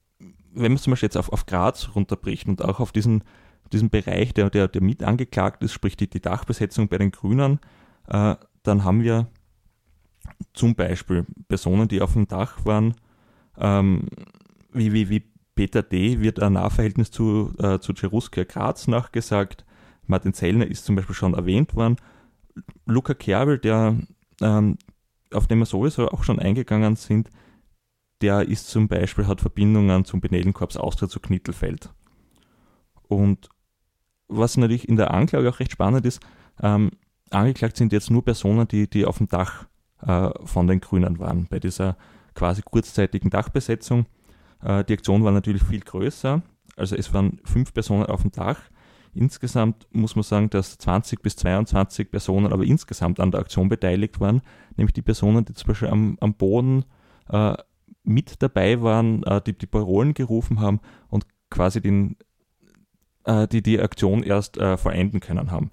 wenn man es zum Beispiel jetzt auf, auf Graz runterbricht und auch auf diesen, diesen Bereich, der, der, der mit angeklagt ist, sprich die, die Dachbesetzung bei den Grünen, äh, dann haben wir zum Beispiel Personen, die auf dem Dach waren, ähm, wie, wie, wie Peter D. wird ein Nahverhältnis zu, äh, zu Cheruskia Graz nachgesagt. Martin Zellner ist zum Beispiel schon erwähnt worden. Luca Kerbel, der, ähm, auf den wir sowieso auch schon eingegangen sind, der ist zum Beispiel, hat Verbindungen zum Benellenkorps Austria zu Knittelfeld. Und was natürlich in der Anklage auch recht spannend ist, ähm, angeklagt sind jetzt nur Personen, die, die auf dem Dach äh, von den Grünen waren, bei dieser quasi kurzzeitigen Dachbesetzung. Äh, die Aktion war natürlich viel größer, also es waren fünf Personen auf dem Dach. Insgesamt muss man sagen, dass 20 bis 22 Personen aber insgesamt an der Aktion beteiligt waren, nämlich die Personen, die zum Beispiel am, am Boden äh, mit dabei waren, äh, die die Parolen gerufen haben und quasi den, äh, die die Aktion erst äh, vollenden können haben.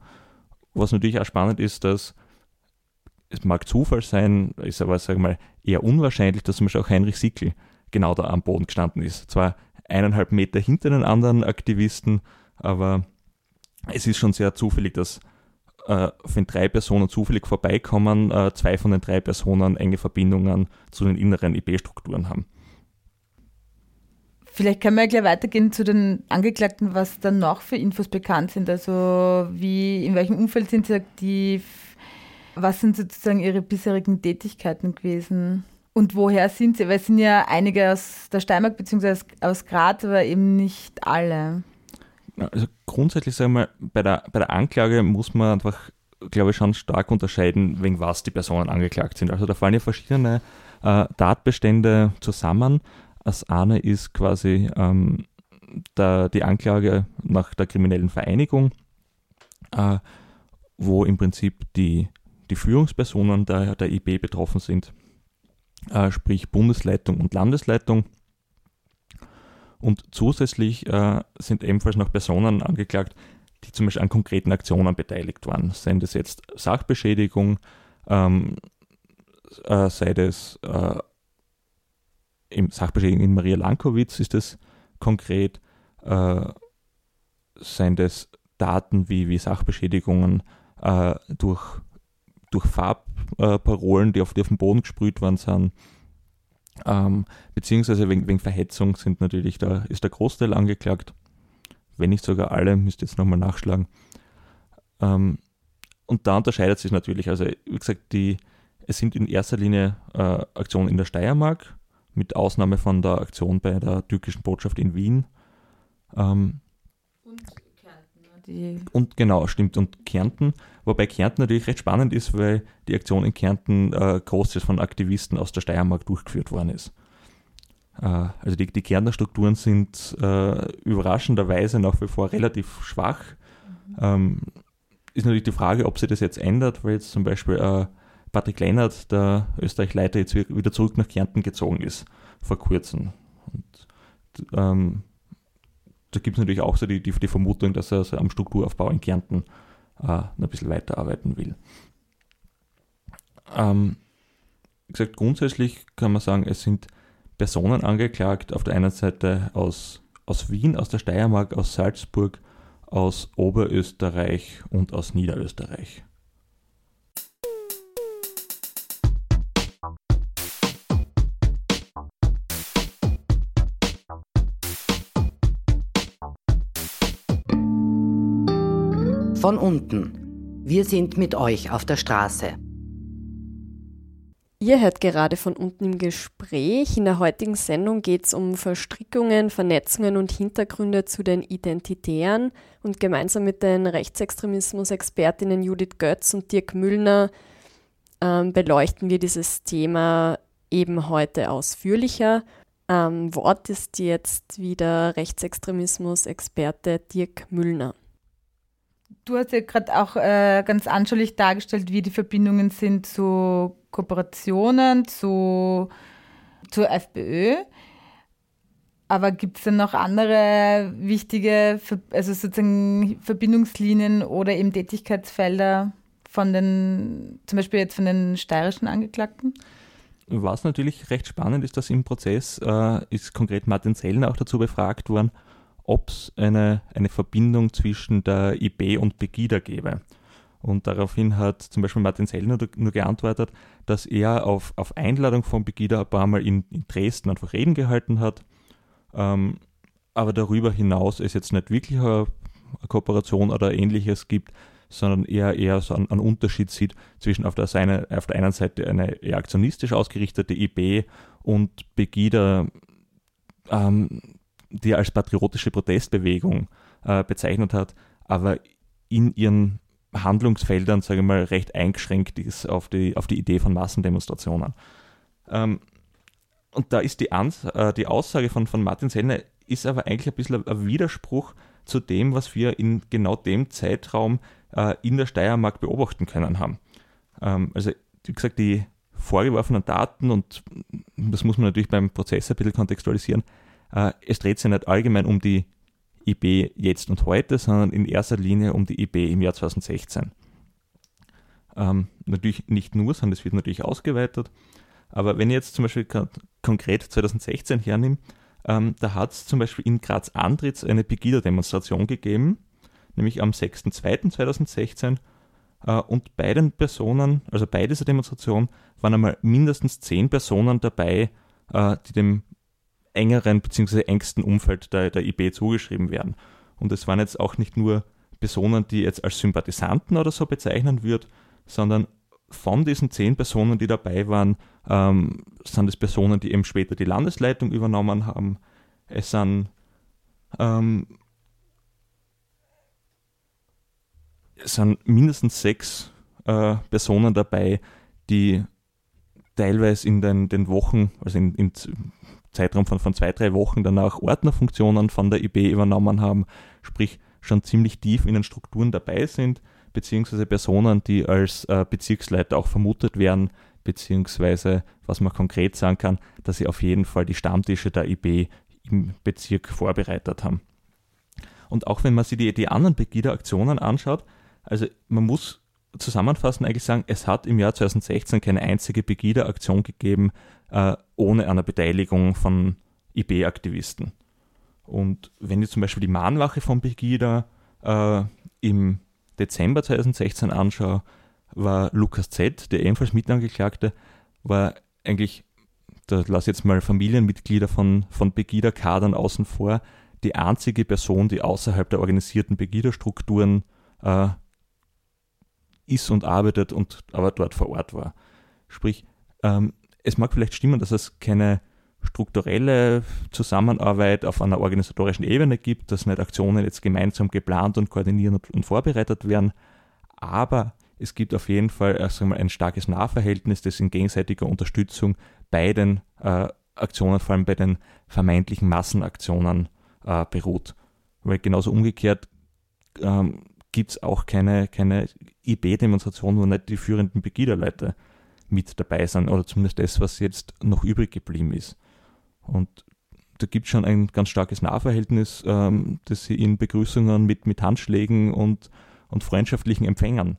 Was natürlich auch spannend ist, dass es mag Zufall sein, ist aber, sage mal, eher unwahrscheinlich, dass zum Beispiel auch Heinrich Sickel genau da am Boden gestanden ist. Zwar eineinhalb Meter hinter den anderen Aktivisten, aber es ist schon sehr zufällig, dass äh, wenn drei Personen zufällig vorbeikommen, äh, zwei von den drei Personen enge Verbindungen zu den inneren IB-Strukturen haben. Vielleicht können wir gleich weitergehen zu den Angeklagten, was dann noch für Infos bekannt sind. Also wie, in welchem Umfeld sind sie aktiv? Was sind sozusagen ihre bisherigen Tätigkeiten gewesen? Und woher sind sie? Weil es sind ja einige aus der Steiermark bzw. aus Graz, aber eben nicht alle. Also grundsätzlich sagen wir, bei der, bei der Anklage muss man einfach, glaube ich, schon stark unterscheiden, wegen was die Personen angeklagt sind. Also da fallen ja verschiedene äh, Tatbestände zusammen. Das eine ist quasi ähm, der, die Anklage nach der kriminellen Vereinigung, äh, wo im Prinzip die, die Führungspersonen der, der IB betroffen sind, äh, sprich Bundesleitung und Landesleitung. Und zusätzlich äh, sind ebenfalls noch Personen angeklagt, die zum Beispiel an konkreten Aktionen beteiligt waren. Seien das jetzt Sachbeschädigung, ähm, äh, sei das äh, im Sachbeschädigung in Maria Lankowitz ist das konkret, äh, seien das Daten wie, wie Sachbeschädigungen äh, durch, durch Farbparolen, die auf, die auf den Boden gesprüht worden sind, ähm, beziehungsweise wegen, wegen Verhetzung sind natürlich da, ist der Großteil angeklagt. Wenn nicht sogar alle, müsst ihr jetzt nochmal nachschlagen. Ähm, und da unterscheidet sich natürlich, also wie gesagt, die, es sind in erster Linie äh, Aktionen in der Steiermark, mit Ausnahme von der Aktion bei der türkischen Botschaft in Wien. Ähm, und Ne? und genau, stimmt, und Kärnten. Wobei Kärnten natürlich recht spannend ist, weil die Aktion in Kärnten äh, großteils von Aktivisten aus der Steiermark durchgeführt worden ist. Äh, also die, die Kärntner Strukturen sind äh, überraschenderweise nach wie vor relativ schwach. Mhm. Ähm, ist natürlich die Frage, ob sich das jetzt ändert, weil jetzt zum Beispiel äh, Patrick Leinert, der Österreich-Leiter, jetzt wieder zurück nach Kärnten gezogen ist, vor kurzem. Und, ähm, da gibt es natürlich auch so die, die, die, Vermutung, dass er so am Strukturaufbau in Kärnten äh, noch ein bisschen weiterarbeiten will. Ähm, wie gesagt, grundsätzlich kann man sagen, es sind Personen angeklagt, auf der einen Seite aus, aus Wien, aus der Steiermark, aus Salzburg, aus Oberösterreich und aus Niederösterreich. Von unten. Wir sind mit euch auf der Straße. Ihr hört gerade von unten im Gespräch. In der heutigen Sendung geht es um Verstrickungen, Vernetzungen und Hintergründe zu den Identitären. Und gemeinsam mit den Rechtsextremismus-Expertinnen Judith Götz und Dirk Müllner ähm, beleuchten wir dieses Thema eben heute ausführlicher. Ähm, Wort ist jetzt wieder Rechtsextremismus-Experte Dirk Müllner. Du hast ja gerade auch äh, ganz anschaulich dargestellt, wie die Verbindungen sind zu Kooperationen, zu, zur FPÖ. Aber gibt es denn noch andere wichtige, also sozusagen Verbindungslinien oder eben Tätigkeitsfelder von den, zum Beispiel jetzt von den steirischen Angeklagten? Was natürlich recht spannend ist, dass im Prozess äh, ist konkret Martin Zellner auch dazu befragt worden, ob es eine, eine Verbindung zwischen der IB und Pegida gäbe. Und daraufhin hat zum Beispiel Martin Sellner nur geantwortet, dass er auf, auf Einladung von Pegida ein paar Mal in, in Dresden einfach Reden gehalten hat. Ähm, aber darüber hinaus es jetzt nicht wirklich eine, Kooperation oder ähnliches gibt, sondern eher, eher so einen, einen Unterschied sieht zwischen auf der, seine, auf der einen Seite eine eher aktionistisch ausgerichtete IB und Pegida, ähm, die als patriotische Protestbewegung äh, bezeichnet hat, aber in ihren Handlungsfeldern, sage ich mal, recht eingeschränkt ist auf die, auf die Idee von Massendemonstrationen. Ähm, und da ist die, Ans äh, die Aussage von, von Martin Sellner ist aber eigentlich ein bisschen ein Widerspruch zu dem, was wir in genau dem Zeitraum äh, in der Steiermark beobachten können haben. Ähm, also, wie gesagt, die vorgeworfenen Daten, und das muss man natürlich beim Prozess ein bisschen kontextualisieren, es dreht sich nicht allgemein um die IB jetzt und heute, sondern in erster Linie um die IB im Jahr 2016. Ähm, natürlich nicht nur, sondern es wird natürlich ausgeweitet. Aber wenn ich jetzt zum Beispiel konkret 2016 hernehme, ähm, da hat es zum Beispiel in Graz-Andritz eine Pegida-Demonstration gegeben, nämlich am 6.2.2016. Äh, und bei den Personen, also bei dieser Demonstration, waren einmal mindestens zehn Personen dabei, äh, die dem engeren bzw. engsten Umfeld der, der IB zugeschrieben werden. Und es waren jetzt auch nicht nur Personen, die jetzt als Sympathisanten oder so bezeichnen wird, sondern von diesen zehn Personen, die dabei waren, ähm, sind es Personen, die eben später die Landesleitung übernommen haben. Es sind ähm, es sind mindestens sechs äh, Personen dabei, die teilweise in den, den Wochen, also in, in Zeitraum von, von zwei, drei Wochen danach Ordnerfunktionen von der IB übernommen haben, sprich schon ziemlich tief in den Strukturen dabei sind, beziehungsweise Personen, die als äh, Bezirksleiter auch vermutet werden, beziehungsweise was man konkret sagen kann, dass sie auf jeden Fall die Stammtische der IB im Bezirk vorbereitet haben. Und auch wenn man sich die, die anderen Pegida-Aktionen anschaut, also man muss zusammenfassend eigentlich sagen, es hat im Jahr 2016 keine einzige Pegida-Aktion gegeben äh, ohne eine Beteiligung von IB-Aktivisten. Und wenn ich zum Beispiel die Mahnwache von Pegida äh, im Dezember 2016 anschaue, war Lukas Z., der ebenfalls Mitangeklagte, war eigentlich, da lasse ich jetzt mal Familienmitglieder von, von Pegida-Kadern außen vor, die einzige Person, die außerhalb der organisierten Pegida-Strukturen äh, ist und arbeitet und aber dort vor Ort war. Sprich, ähm, es mag vielleicht stimmen, dass es keine strukturelle Zusammenarbeit auf einer organisatorischen Ebene gibt, dass nicht Aktionen jetzt gemeinsam geplant und koordiniert und, vorbereitet werden, aber es gibt auf jeden Fall also ein starkes Nahverhältnis, das in gegenseitiger Unterstützung bei den äh, Aktionen, vor allem bei den vermeintlichen Massenaktionen äh, beruht. Weil genauso umgekehrt ähm, gibt es auch keine, keine IB-Demonstration, wo nicht die führenden Pegida-Leute mit dabei sind oder zumindest das, was jetzt noch übrig geblieben ist. Und da gibt es schon ein ganz starkes Nahverhältnis, ähm, das sie in Begrüßungen mit, mit Handschlägen und, und freundschaftlichen Empfängern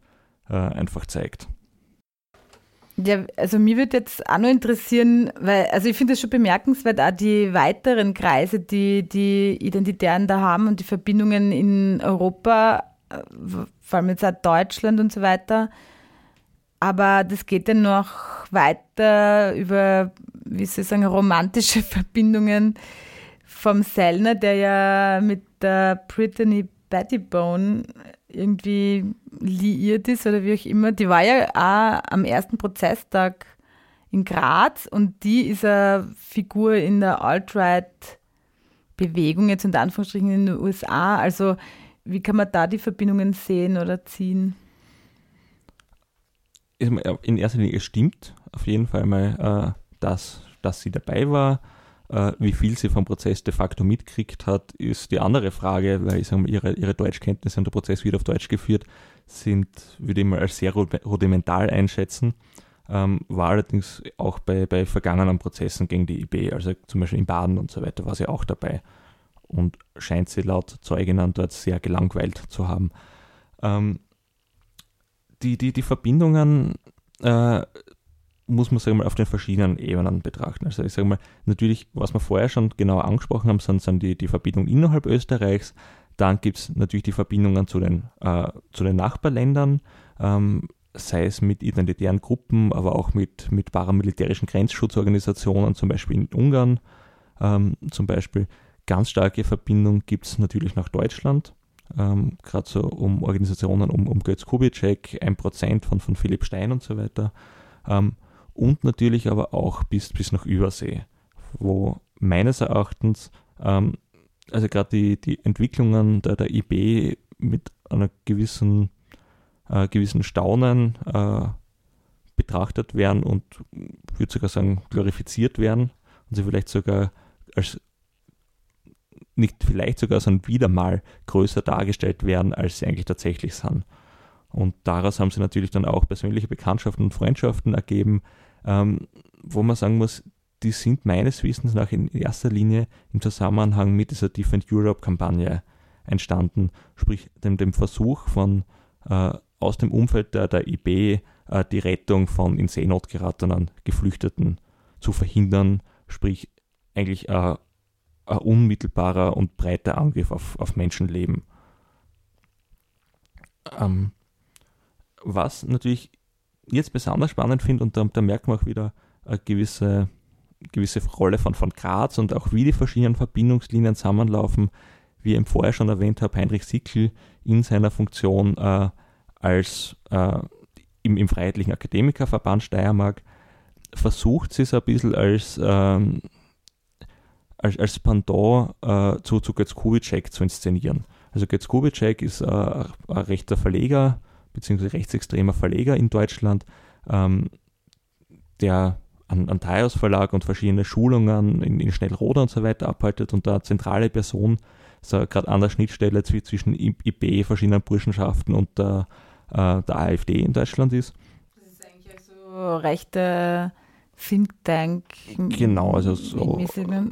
äh, einfach zeigt. Ja, also mir würde jetzt auch noch interessieren, weil, also ich finde es schon bemerkenswert, auch die weiteren Kreise, die die Identitären da haben und die Verbindungen in Europa, äh, vor allem jetzt auch Deutschland und so weiter. Aber das geht dann noch weiter über, wie soll ich sagen, romantische Verbindungen vom Sellner, der ja mit der Brittany Battybone irgendwie liiert ist oder wie auch immer, die war ja auch am ersten Prozesstag in Graz und die ist eine Figur in der Alt-Right-Bewegung, jetzt unter Anführungsstrichen in den USA. Also wie kann man da die Verbindungen sehen oder ziehen? In erster Linie, stimmt auf jeden Fall mal, äh, dass, dass sie dabei war. Äh, wie viel sie vom Prozess de facto mitkriegt hat, ist die andere Frage, weil ich sage ihre, ihre Deutschkenntnisse und der Prozess wird auf Deutsch geführt, sind, würde ich mal als sehr rudimental einschätzen. Ähm, war allerdings auch bei, bei vergangenen Prozessen gegen die IB, also zum Beispiel in Baden und so weiter, war sie auch dabei und scheint sie laut Zeuginnen dort sehr gelangweilt zu haben. Ähm, die, die, die Verbindungen äh, muss man sagen, mal auf den verschiedenen Ebenen betrachten. Also ich sage mal, natürlich, was wir vorher schon genauer angesprochen haben, sind, sind die, die Verbindungen innerhalb Österreichs. Dann gibt es natürlich die Verbindungen zu den, äh, zu den Nachbarländern, ähm, sei es mit identitären Gruppen, aber auch mit, mit paramilitärischen Grenzschutzorganisationen, zum Beispiel in Ungarn. Ähm, zum Beispiel ganz starke Verbindung gibt es natürlich nach Deutschland. Ähm, Gerade so um Organisationen um, um Götz Kubitschek, 1% von, von Philipp Stein und so weiter. Ähm, und natürlich aber auch bis, bis nach Übersee, wo meines Erachtens, ähm, also gerade die, die Entwicklungen der, der IB mit einer gewissen, äh, gewissen Staunen äh, betrachtet werden und würde sogar sagen glorifiziert werden und sie vielleicht sogar als nicht vielleicht sogar, sondern wieder mal größer dargestellt werden, als sie eigentlich tatsächlich sind. Und daraus haben sie natürlich dann auch persönliche Bekanntschaften und Freundschaften ergeben, ähm, wo man sagen muss, die sind meines Wissens nach in erster Linie im Zusammenhang mit dieser Different Europe-Kampagne entstanden, sprich dem, dem Versuch von äh, aus dem Umfeld der, der IB äh, die Rettung von in Seenot geratenen Geflüchteten zu verhindern, sprich eigentlich äh, ein unmittelbarer und breiter Angriff auf, auf Menschenleben. Ähm, was natürlich jetzt besonders spannend finde, und da, da, merkt man auch wieder eine gewisse, gewisse Rolle von, von Graz und auch wie die verschiedenen Verbindungslinien zusammenlaufen, wie ich vorher schon erwähnt habe, Heinrich Sickel in seiner Funktion äh, als äh, im, im Freiheitlichen Akademikerverband Steiermark versucht sie es ein bisschen als, ähm, als, als Pendant äh, zu, zu Götz Kubitschek zu inszenieren. Also Götz Kubitschek ist äh, ein rechter Verleger, beziehungsweise rechtsextremer Verleger in Deutschland, ähm, der an, an Thaios Verlag und verschiedene Schulungen in, in Schnellroda und so weiter abhaltet und da zentrale Person so gerade an der Schnittstelle zwischen IB, verschiedenen Burschenschaften und der, äh, der AfD in Deutschland ist. Das ist eigentlich so rechte Think Tank. Genau, also so,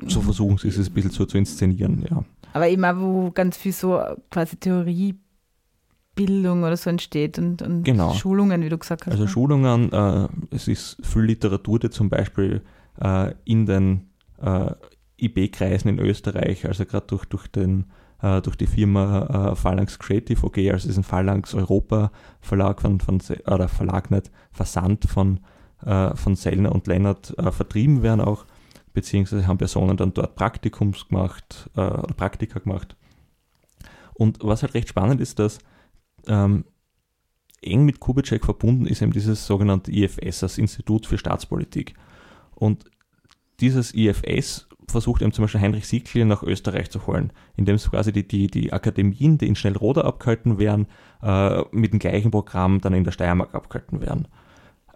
so versuchen sie es ein bisschen so zu inszenieren, ja. Aber eben auch, wo ganz viel so quasi Theoriebildung oder so entsteht und, und genau. Schulungen, wie du gesagt hast. Also ne? Schulungen, äh, es ist viel Literatur, die zum Beispiel äh, in den äh, IB-Kreisen in Österreich, also gerade durch, durch, äh, durch die Firma äh, Phalanx Creative OG, also ist ein Phalanx Europa Verlag von, von oder Verlag nicht, Versand von, äh, von Sellner und Lennart äh, vertrieben werden auch, beziehungsweise haben Personen dann dort Praktikums gemacht äh, oder Praktika gemacht. Und was halt recht spannend ist, dass ähm, eng mit Kubitschek verbunden ist eben dieses sogenannte IFS, das Institut für Staatspolitik. Und dieses IFS versucht eben zum Beispiel Heinrich Siegel nach Österreich zu holen, indem es quasi die, die, die Akademien, die in Schnellroda abgehalten werden, äh, mit dem gleichen Programm dann in der Steiermark abgehalten werden.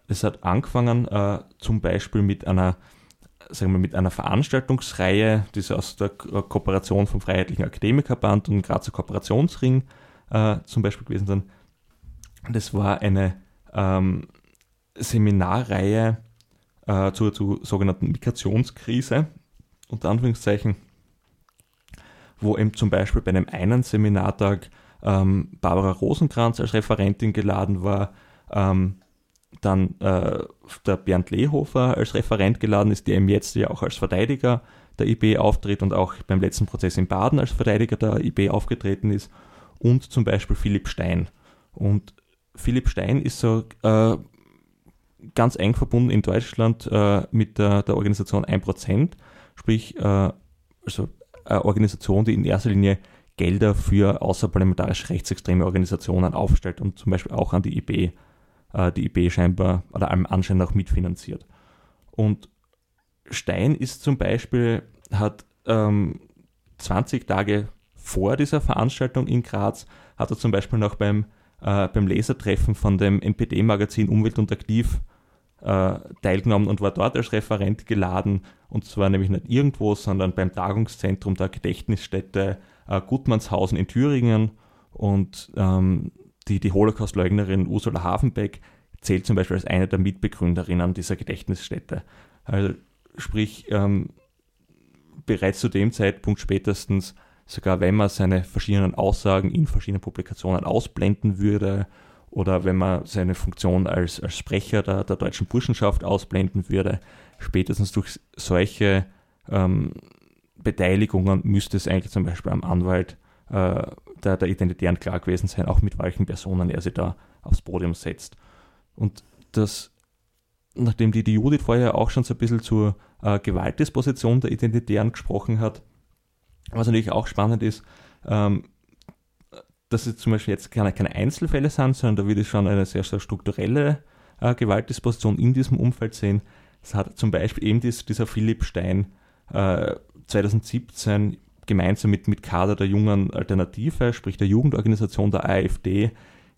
Es hat angefangen äh, zum Beispiel mit einer, sagen wir, mit einer Veranstaltungsreihe, die so aus der Kooperation vom Freiheitlichen Akademikerband und Grazer Kooperationsring äh, zum Beispiel gewesen sind. Das war eine ähm, Seminarreihe äh, zur, zur sogenannten Migrationskrise unter Anführungszeichen, wo eben zum Beispiel bei einem einen Seminartag ähm, Barbara Rosenkranz als Referentin geladen war, ähm, dann äh, der Bernd Lehofer als Referent geladen ist, der eben jetzt ja auch als Verteidiger der IB auftritt und auch beim letzten Prozess in Baden als Verteidiger der IB aufgetreten ist und zum Beispiel Philipp Stein. Und Philipp Stein ist so äh, ganz eng verbunden in Deutschland äh, mit der, der Organisation 1%, sprich äh, also eine Organisation, die in erster Linie Gelder für außerparlamentarische rechtsextreme Organisationen aufstellt und zum Beispiel auch an die IB, äh, die IB scheinbar oder allem Anschein auch mitfinanziert. Und Stein ist zum Beispiel, hat ähm, 20 Tage vor dieser Veranstaltung in Graz, hat er zum Beispiel noch beim, äh, beim Lesertreffen von dem NPD-Magazin Umwelt und Aktiv äh, teilgenommen und war dort als Referent geladen. Und zwar nämlich nicht irgendwo, sondern beim Tagungszentrum der Gedächtnisstätte äh, Gutmannshausen in Thüringen. Und ähm, die, die Holocaust-Leugnerin Ursula Hafenbeck zählt zum Beispiel als eine der Mitbegründerinnen dieser Gedächtnisstätte. Also sprich, ähm, bereits zu dem Zeitpunkt spätestens, sogar wenn man seine verschiedenen Aussagen in verschiedenen Publikationen ausblenden würde oder wenn man seine Funktion als, als Sprecher der, der deutschen Burschenschaft ausblenden würde, spätestens durch solche ähm, Beteiligungen müsste es eigentlich zum Beispiel am Anwalt äh, der, der Identitären klar gewesen sein, auch mit welchen Personen er sich da aufs Podium setzt. Und das, nachdem die, die Judith vorher auch schon so ein bisschen zur äh, Gewaltdisposition der Identitären gesprochen hat, was natürlich auch spannend ist, ähm, dass es zum Beispiel jetzt keine, keine Einzelfälle sind, sondern da würde ich schon eine sehr, sehr strukturelle äh, Gewaltdisposition in diesem Umfeld sehen. Es hat zum Beispiel eben dies, dieser Philipp Stein äh, 2017 gemeinsam mit, mit Kader der jungen Alternative, sprich der Jugendorganisation der AfD,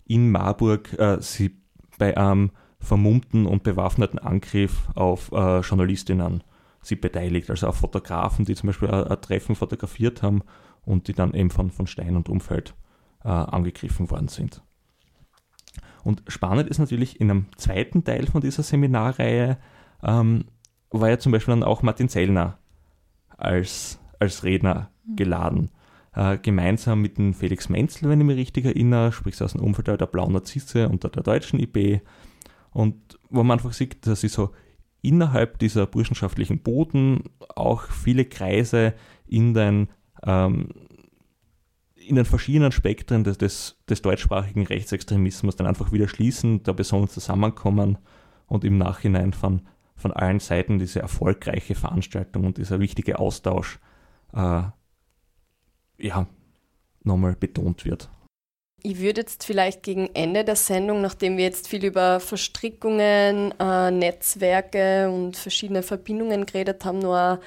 in Marburg äh, sie bei einem vermummten und bewaffneten Angriff auf äh, Journalistinnen sie beteiligt, also auf Fotografen, die zum Beispiel ein, ein Treffen fotografiert haben und die dann eben von, von Stein und Umfeld äh, angegriffen worden sind. Und spannend ist natürlich in einem zweiten Teil von dieser Seminarreihe ähm, war ja zum Beispiel dann auch Martin Sellner als, als Redner. Geladen. Äh, gemeinsam mit dem Felix Menzel, wenn ich mich richtig erinnere, sprich aus dem Umfeld der Blauen Narzisse und der, deutschen IB. Und wo man einfach sieht, dass sie so innerhalb dieser burschenschaftlichen Boden auch viele Kreise in den ähm, in den verschiedenen Spektren des, des, des deutschsprachigen Rechtsextremismus dann einfach wieder schließen, da besonders zusammenkommen und im Nachhinein von, von allen Seiten diese erfolgreiche Veranstaltung und dieser wichtige Austausch äh, ja, nochmal betont wird. Ich würde jetzt vielleicht gegen Ende der Sendung, nachdem wir jetzt viel über Verstrickungen, äh, Netzwerke und verschiedene Verbindungen geredet haben, nur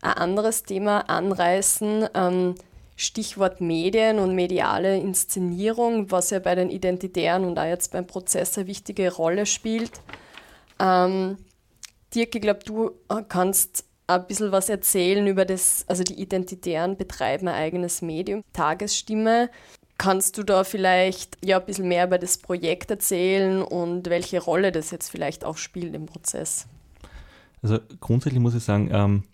ein, anderes Thema anreißen. Ähm, Stichwort Medien und mediale Inszenierung, was ja bei den Identitären und auch jetzt beim Prozess eine wichtige Rolle spielt. Ähm, Dirk, ich glaube, du äh, kannst ein bisschen was erzählen über das, also die Identitären betreiben ein eigenes Medium, Tagesstimme. Kannst du da vielleicht ja ein bisschen mehr über das Projekt erzählen und welche Rolle das jetzt vielleicht auch spielt im Prozess? Also grundsätzlich muss ich sagen, ähm,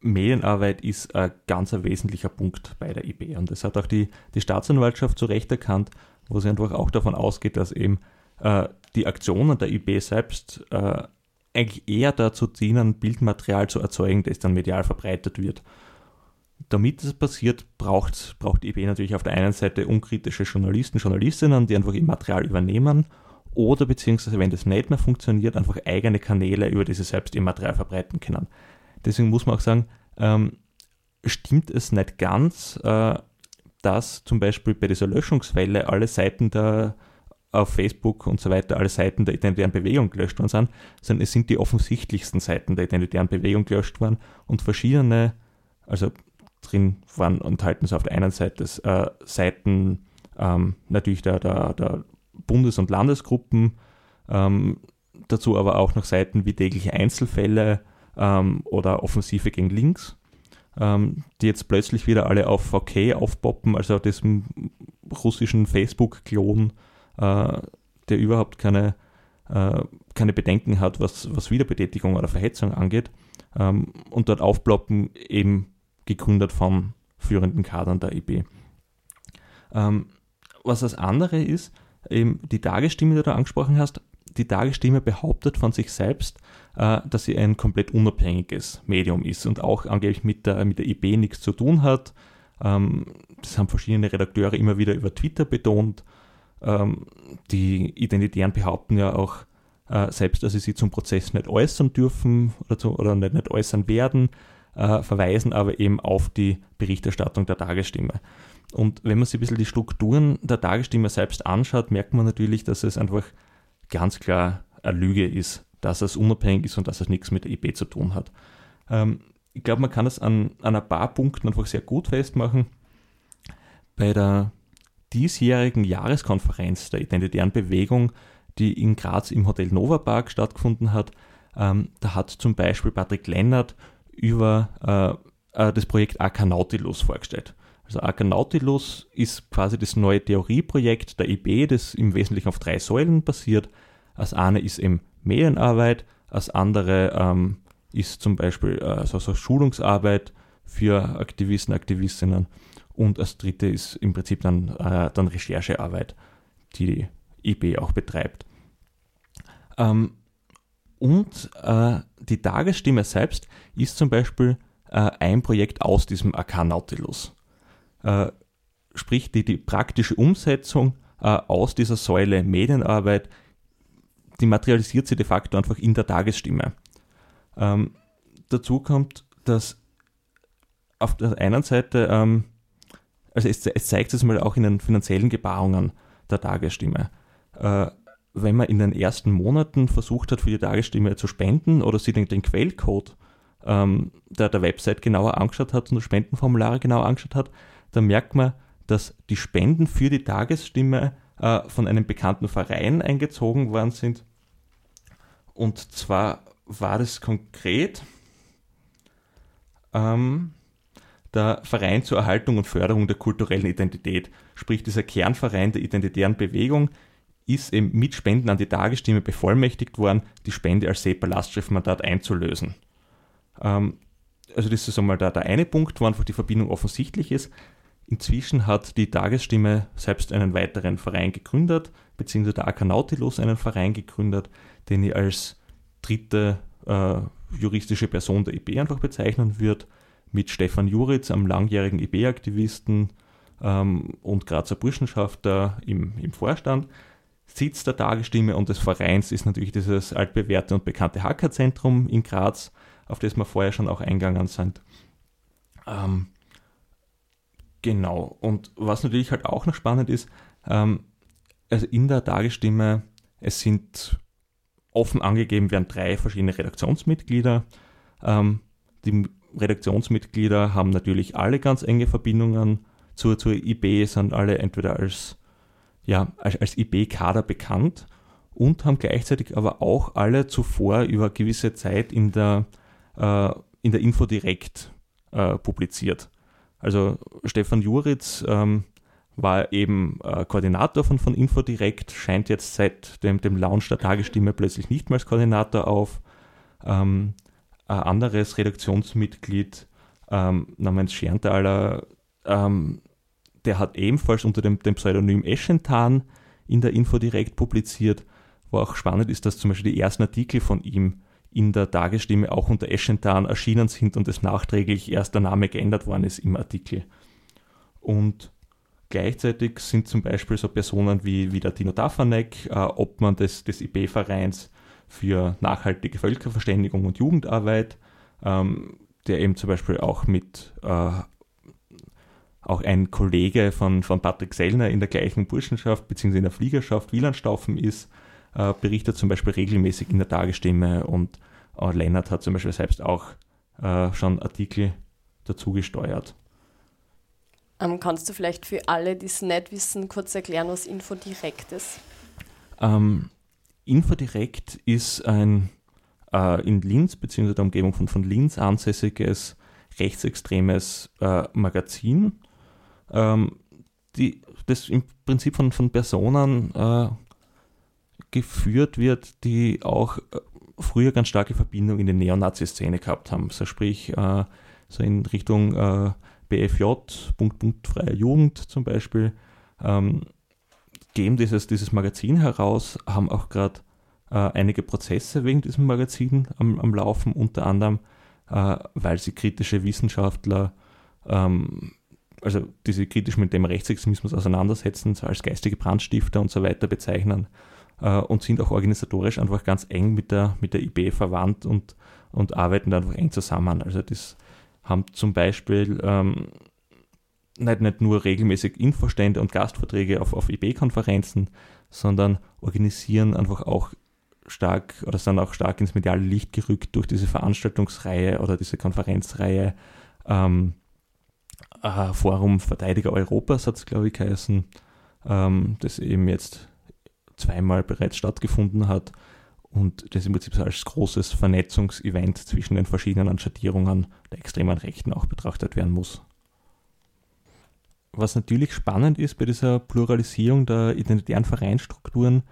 Medienarbeit ist ein ganz wesentlicher Punkt bei der IB. Und das hat auch die, die Staatsanwaltschaft zu Recht erkannt, wo sie einfach auch davon ausgeht, dass eben äh, die Aktionen der IB selbst äh, eigentlich eher dazu dienen, Bildmaterial zu erzeugen, das dann medial verbreitet wird. Damit das passiert, braucht, braucht die IB natürlich auf der einen Seite unkritische Journalisten, Journalistinnen, die einfach ihr Material übernehmen oder beziehungsweise, wenn das nicht mehr funktioniert, einfach eigene Kanäle, über die sie selbst ihr Material verbreiten können. Deswegen muss man auch sagen, ähm, stimmt es nicht ganz, äh, dass zum Beispiel bei dieser Löschungswelle alle Seiten der auf Facebook und so weiter alle Seiten der identitären Bewegung gelöscht worden sind, sondern es sind die offensichtlichsten Seiten der identitären Bewegung gelöscht worden und verschiedene, also drin waren enthalten so auf der einen Seite äh, Seiten ähm, natürlich der, der, der Bundes- und Landesgruppen, ähm, dazu aber auch noch Seiten wie tägliche Einzelfälle ähm, oder Offensive gegen Links, ähm, die jetzt plötzlich wieder alle auf VK aufpoppen, also diesem russischen Facebook-Klon, der überhaupt keine, äh, keine Bedenken hat, was, was Wiederbetätigung oder Verhetzung angeht, ähm, und dort aufploppen, eben gegründet von führenden Kadern der IB. Ähm, was das andere ist, eben die Tagesstimme, die du angesprochen hast, die Tagesstimme behauptet von sich selbst, äh, dass sie ein komplett unabhängiges Medium ist und auch angeblich mit der, mit der IB nichts zu tun hat. Ähm, das haben verschiedene Redakteure immer wieder über Twitter betont. Ähm, die Identitären behaupten ja auch äh, selbst, dass sie sich zum Prozess nicht äußern dürfen oder, zu, oder nicht, nicht äußern werden, äh, verweisen aber eben auf die Berichterstattung der Tagesstimme. Und wenn man sich ein bisschen die Strukturen der Tagesstimme selbst anschaut, merkt man natürlich, dass es einfach ganz klar eine Lüge ist, dass es unabhängig ist und dass es nichts mit der IB zu tun hat. Ähm, ich glaube, man kann es an, an ein paar Punkten einfach sehr gut festmachen. Bei der diesjährigen Jahreskonferenz der Identitären Bewegung, die in Graz im Hotel Nova Park stattgefunden hat, ähm, da hat zum Beispiel Patrick Lennart über äh, äh, das Projekt AK Nautilus vorgestellt. Also AK Nautilus ist quasi das neue Theorieprojekt der IB, das im Wesentlichen auf drei Säulen basiert. Als eine ist eben Medienarbeit, als andere ähm, ist zum Beispiel äh, so, so Schulungsarbeit für Aktivisten, Aktivistinnen und als dritte ist im Prinzip dann, äh, dann Recherchearbeit, die die IB auch betreibt. Ähm, und äh, die Tagesstimme selbst ist zum Beispiel äh, ein Projekt aus diesem AK Nautilus. Äh, sprich, die, die praktische Umsetzung äh, aus dieser Säule Medienarbeit, die materialisiert sich de facto einfach in der Tagesstimme. Ähm, dazu kommt, dass auf der einen Seite, ähm, also es, es, zeigt es mal auch in den finanziellen Gebarungen der Tagesstimme. Äh, wenn man in den ersten Monaten versucht hat, für die Tagesstimme zu spenden oder sich den, den Quellcode ähm, der, der Website genauer angeschaut hat und die Spendenformulare genauer angeschaut hat, dann merkt man, dass die Spenden für die Tagesstimme äh, von einem bekannten Verein eingezogen worden sind. Und zwar war das konkret ähm, der Verein zur Erhaltung und Förderung der kulturellen Identität, sprich dieser Kernverein der identitären Bewegung, ist eben mit Spenden an die Tagesstimme bevollmächtigt worden, die Spende als SEPA-Lastschriftmandat einzulösen. Ähm, also das ist einmal der, der eine Punkt, wo einfach die Verbindung offensichtlich ist. Inzwischen hat die Tagesstimme selbst einen weiteren Verein gegründet, beziehungsweise der AK Nautilus einen Verein gegründet, den ich als dritte äh, juristische Person der IB einfach bezeichnen wird, mit Stefan Juritz, einem langjährigen IB-Aktivisten ähm, und Grazer Burschenschafter im, im Vorstand. Sitz der Tagesstimme und des Vereins ist natürlich dieses altbewährte und bekannte Hackerzentrum in Graz, auf das wir vorher schon auch eingegangen sind. Ähm, genau, und was natürlich halt auch noch spannend ist, ähm, also in der Tagesstimme, es sind offen angegeben werden drei verschiedene Redaktionsmitglieder. Ähm, die Redaktionsmitglieder haben natürlich alle ganz enge Verbindungen zur, zur IB, sind alle entweder als ja, als, als IB-Kader bekannt und haben gleichzeitig aber auch alle zuvor über gewisse Zeit in der, äh, in der Info direkt äh, publiziert. Also Stefan Juritz ähm, war eben äh, Koordinator von, von Infodirect, scheint jetzt seit dem, dem Launch der Tagesstimme plötzlich nicht mehr als Koordinator auf. ähm, ein anderes Redaktionsmitglied ähm, namens Scherntaler, ähm, der hat ebenfalls unter dem, dem Pseudonym Eschentan in der Info direkt publiziert, wo auch spannend ist, dass zum Beispiel die ersten Artikel von ihm in der Tagesstimme auch unter Eschentan erschienen sind und es nachträglich erst der Name geändert worden ist im Artikel. Und gleichzeitig sind zum Beispiel so Personen wie, wie der Tino Dafanek, äh, Obmann des, des IB-Vereins für nachhaltige Völkerverständigung und Jugendarbeit, ähm, der eben zum Beispiel auch mit äh, auch ein Kollege von, von Patrick Sellner in der gleichen Burschenschaft bzw. in der Fliegerschaft Wielandstaufen ist, äh, berichtet zum Beispiel regelmäßig in der Tagesstimme und äh, Lennart hat zum Beispiel selbst auch äh, schon Artikel dazu gesteuert. Ähm, kannst du vielleicht für alle, die es nicht wissen, kurz erklären, was Infodirekt ist? Ähm, Infodirekt ist ein äh, in Linz bzw. der Umgebung von, von Linz ansässiges rechtsextremes äh, Magazin, ähm, die, das im Prinzip von, von Personen äh, geführt wird, die auch äh, früher ganz starke Verbindung in die Neonazi-Szene gehabt haben. Also sprich, äh, so in Richtung äh, BFJ, Punkt, Punkt, freie Jugend zum Beispiel, ähm, geben dieses, dieses Magazin heraus, haben auch gerade äh, einige Prozesse wegen diesem Magazin am, am Laufen, unter anderem, äh, weil sie kritische Wissenschaftler ähm, also die sich kritisch mit dem Rechtsextremismus auseinandersetzen, als geistige Brandstifter und so weiter bezeichnen äh, und sind auch organisatorisch einfach ganz eng mit der, mit der IB verwandt und, und arbeiten da einfach eng zusammen. Also das haben zum Beispiel ähm, nicht, nicht nur regelmäßig Infostände und Gastvorträge auf, auf IB-Konferenzen, sondern organisieren einfach auch stark oder sind auch stark ins mediale Licht gerückt durch diese Veranstaltungsreihe oder diese Konferenzreihe. Ähm, äh, Forum Verteidiger Europas hat es, glaube ich, geheißen, ähm, das eben jetzt zweimal bereits stattgefunden hat und das im Prinzip so als großes Vernetzungsevent zwischen den verschiedenen Schattierungen der extremen Rechten auch betrachtet werden muss. Was natürlich spannend ist bei dieser Pluralisierung der identitären Vereinstrukturen,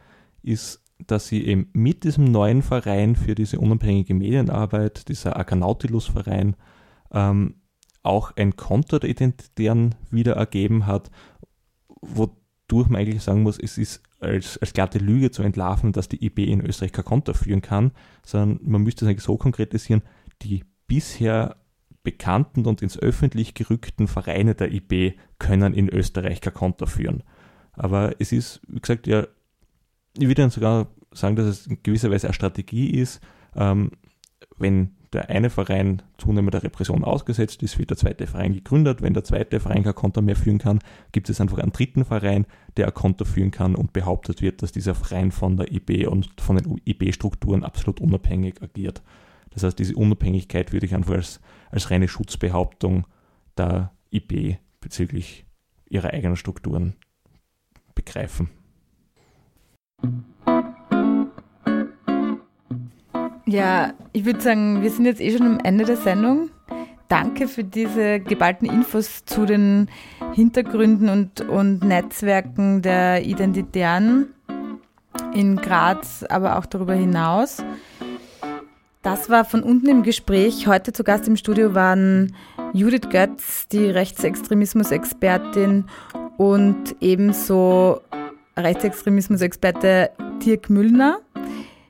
ist, dass sie eben mit diesem neuen Verein für diese unabhängige Medienarbeit, dieser Akanautilus-Verein, ähm, auch ein Konto der Identitären wieder ergeben hat, wodurch man eigentlich sagen muss, es ist als, als glatte Lüge zu entlarven, dass die IB in Österreich kein Konto führen kann, sondern man müsste es eigentlich so konkretisieren, die bisher bekannten und ins Öffentlich gerückten Vereine der IB können in Österreich kein Konto führen. Aber es ist, wie gesagt, ja, ich würde dann sogar sagen, dass es in gewisser Weise eine Strategie ist, ähm, wenn der eine Verein zunehmender Repression ausgesetzt ist, wird der zweite Verein gegründet. Wenn der zweite Verein kein Konto mehr führen kann, gibt es einfach einen dritten Verein, der ein Konto führen kann und behauptet wird, dass dieser Verein von der IB und von den IB-Strukturen absolut unabhängig agiert. Das heißt, diese Unabhängigkeit würde ich einfach als, als reine Schutzbehauptung der IB bezüglich ihrer eigenen Strukturen begreifen. Ja, ich würde sagen, wir sind jetzt eh schon am Ende der Sendung. Danke für diese geballten Infos zu den Hintergründen und, und Netzwerken der Identitären in Graz, aber auch darüber hinaus. Das war von unten im Gespräch. Heute zu Gast im Studio waren Judith Götz, die Rechtsextremismus-Expertin und ebenso Rechtsextremismus-Experte Dirk Müllner.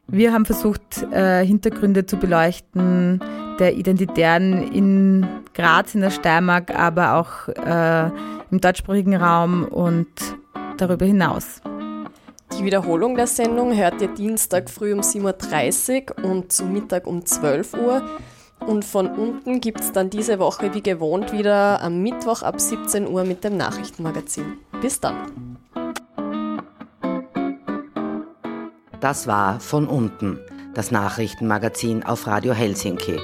Wir haben versucht, äh, Hintergründe zu beleuchten der Identitären in Graz, in der Steiermark, aber auch äh, im deutschsprachigen Raum und darüber hinaus. Die Wiederholung der Sendung hört ihr Dienstag früh um 7.30 Uhr und zum Mittag um 12 Uhr. Und von unten gibt es dann diese Woche wie gewohnt wieder am Mittwoch ab 17 Uhr mit dem Nachrichtenmagazin. Bis dann. Das war von unten, das Nachrichtenmagazin auf Radio Helsinki.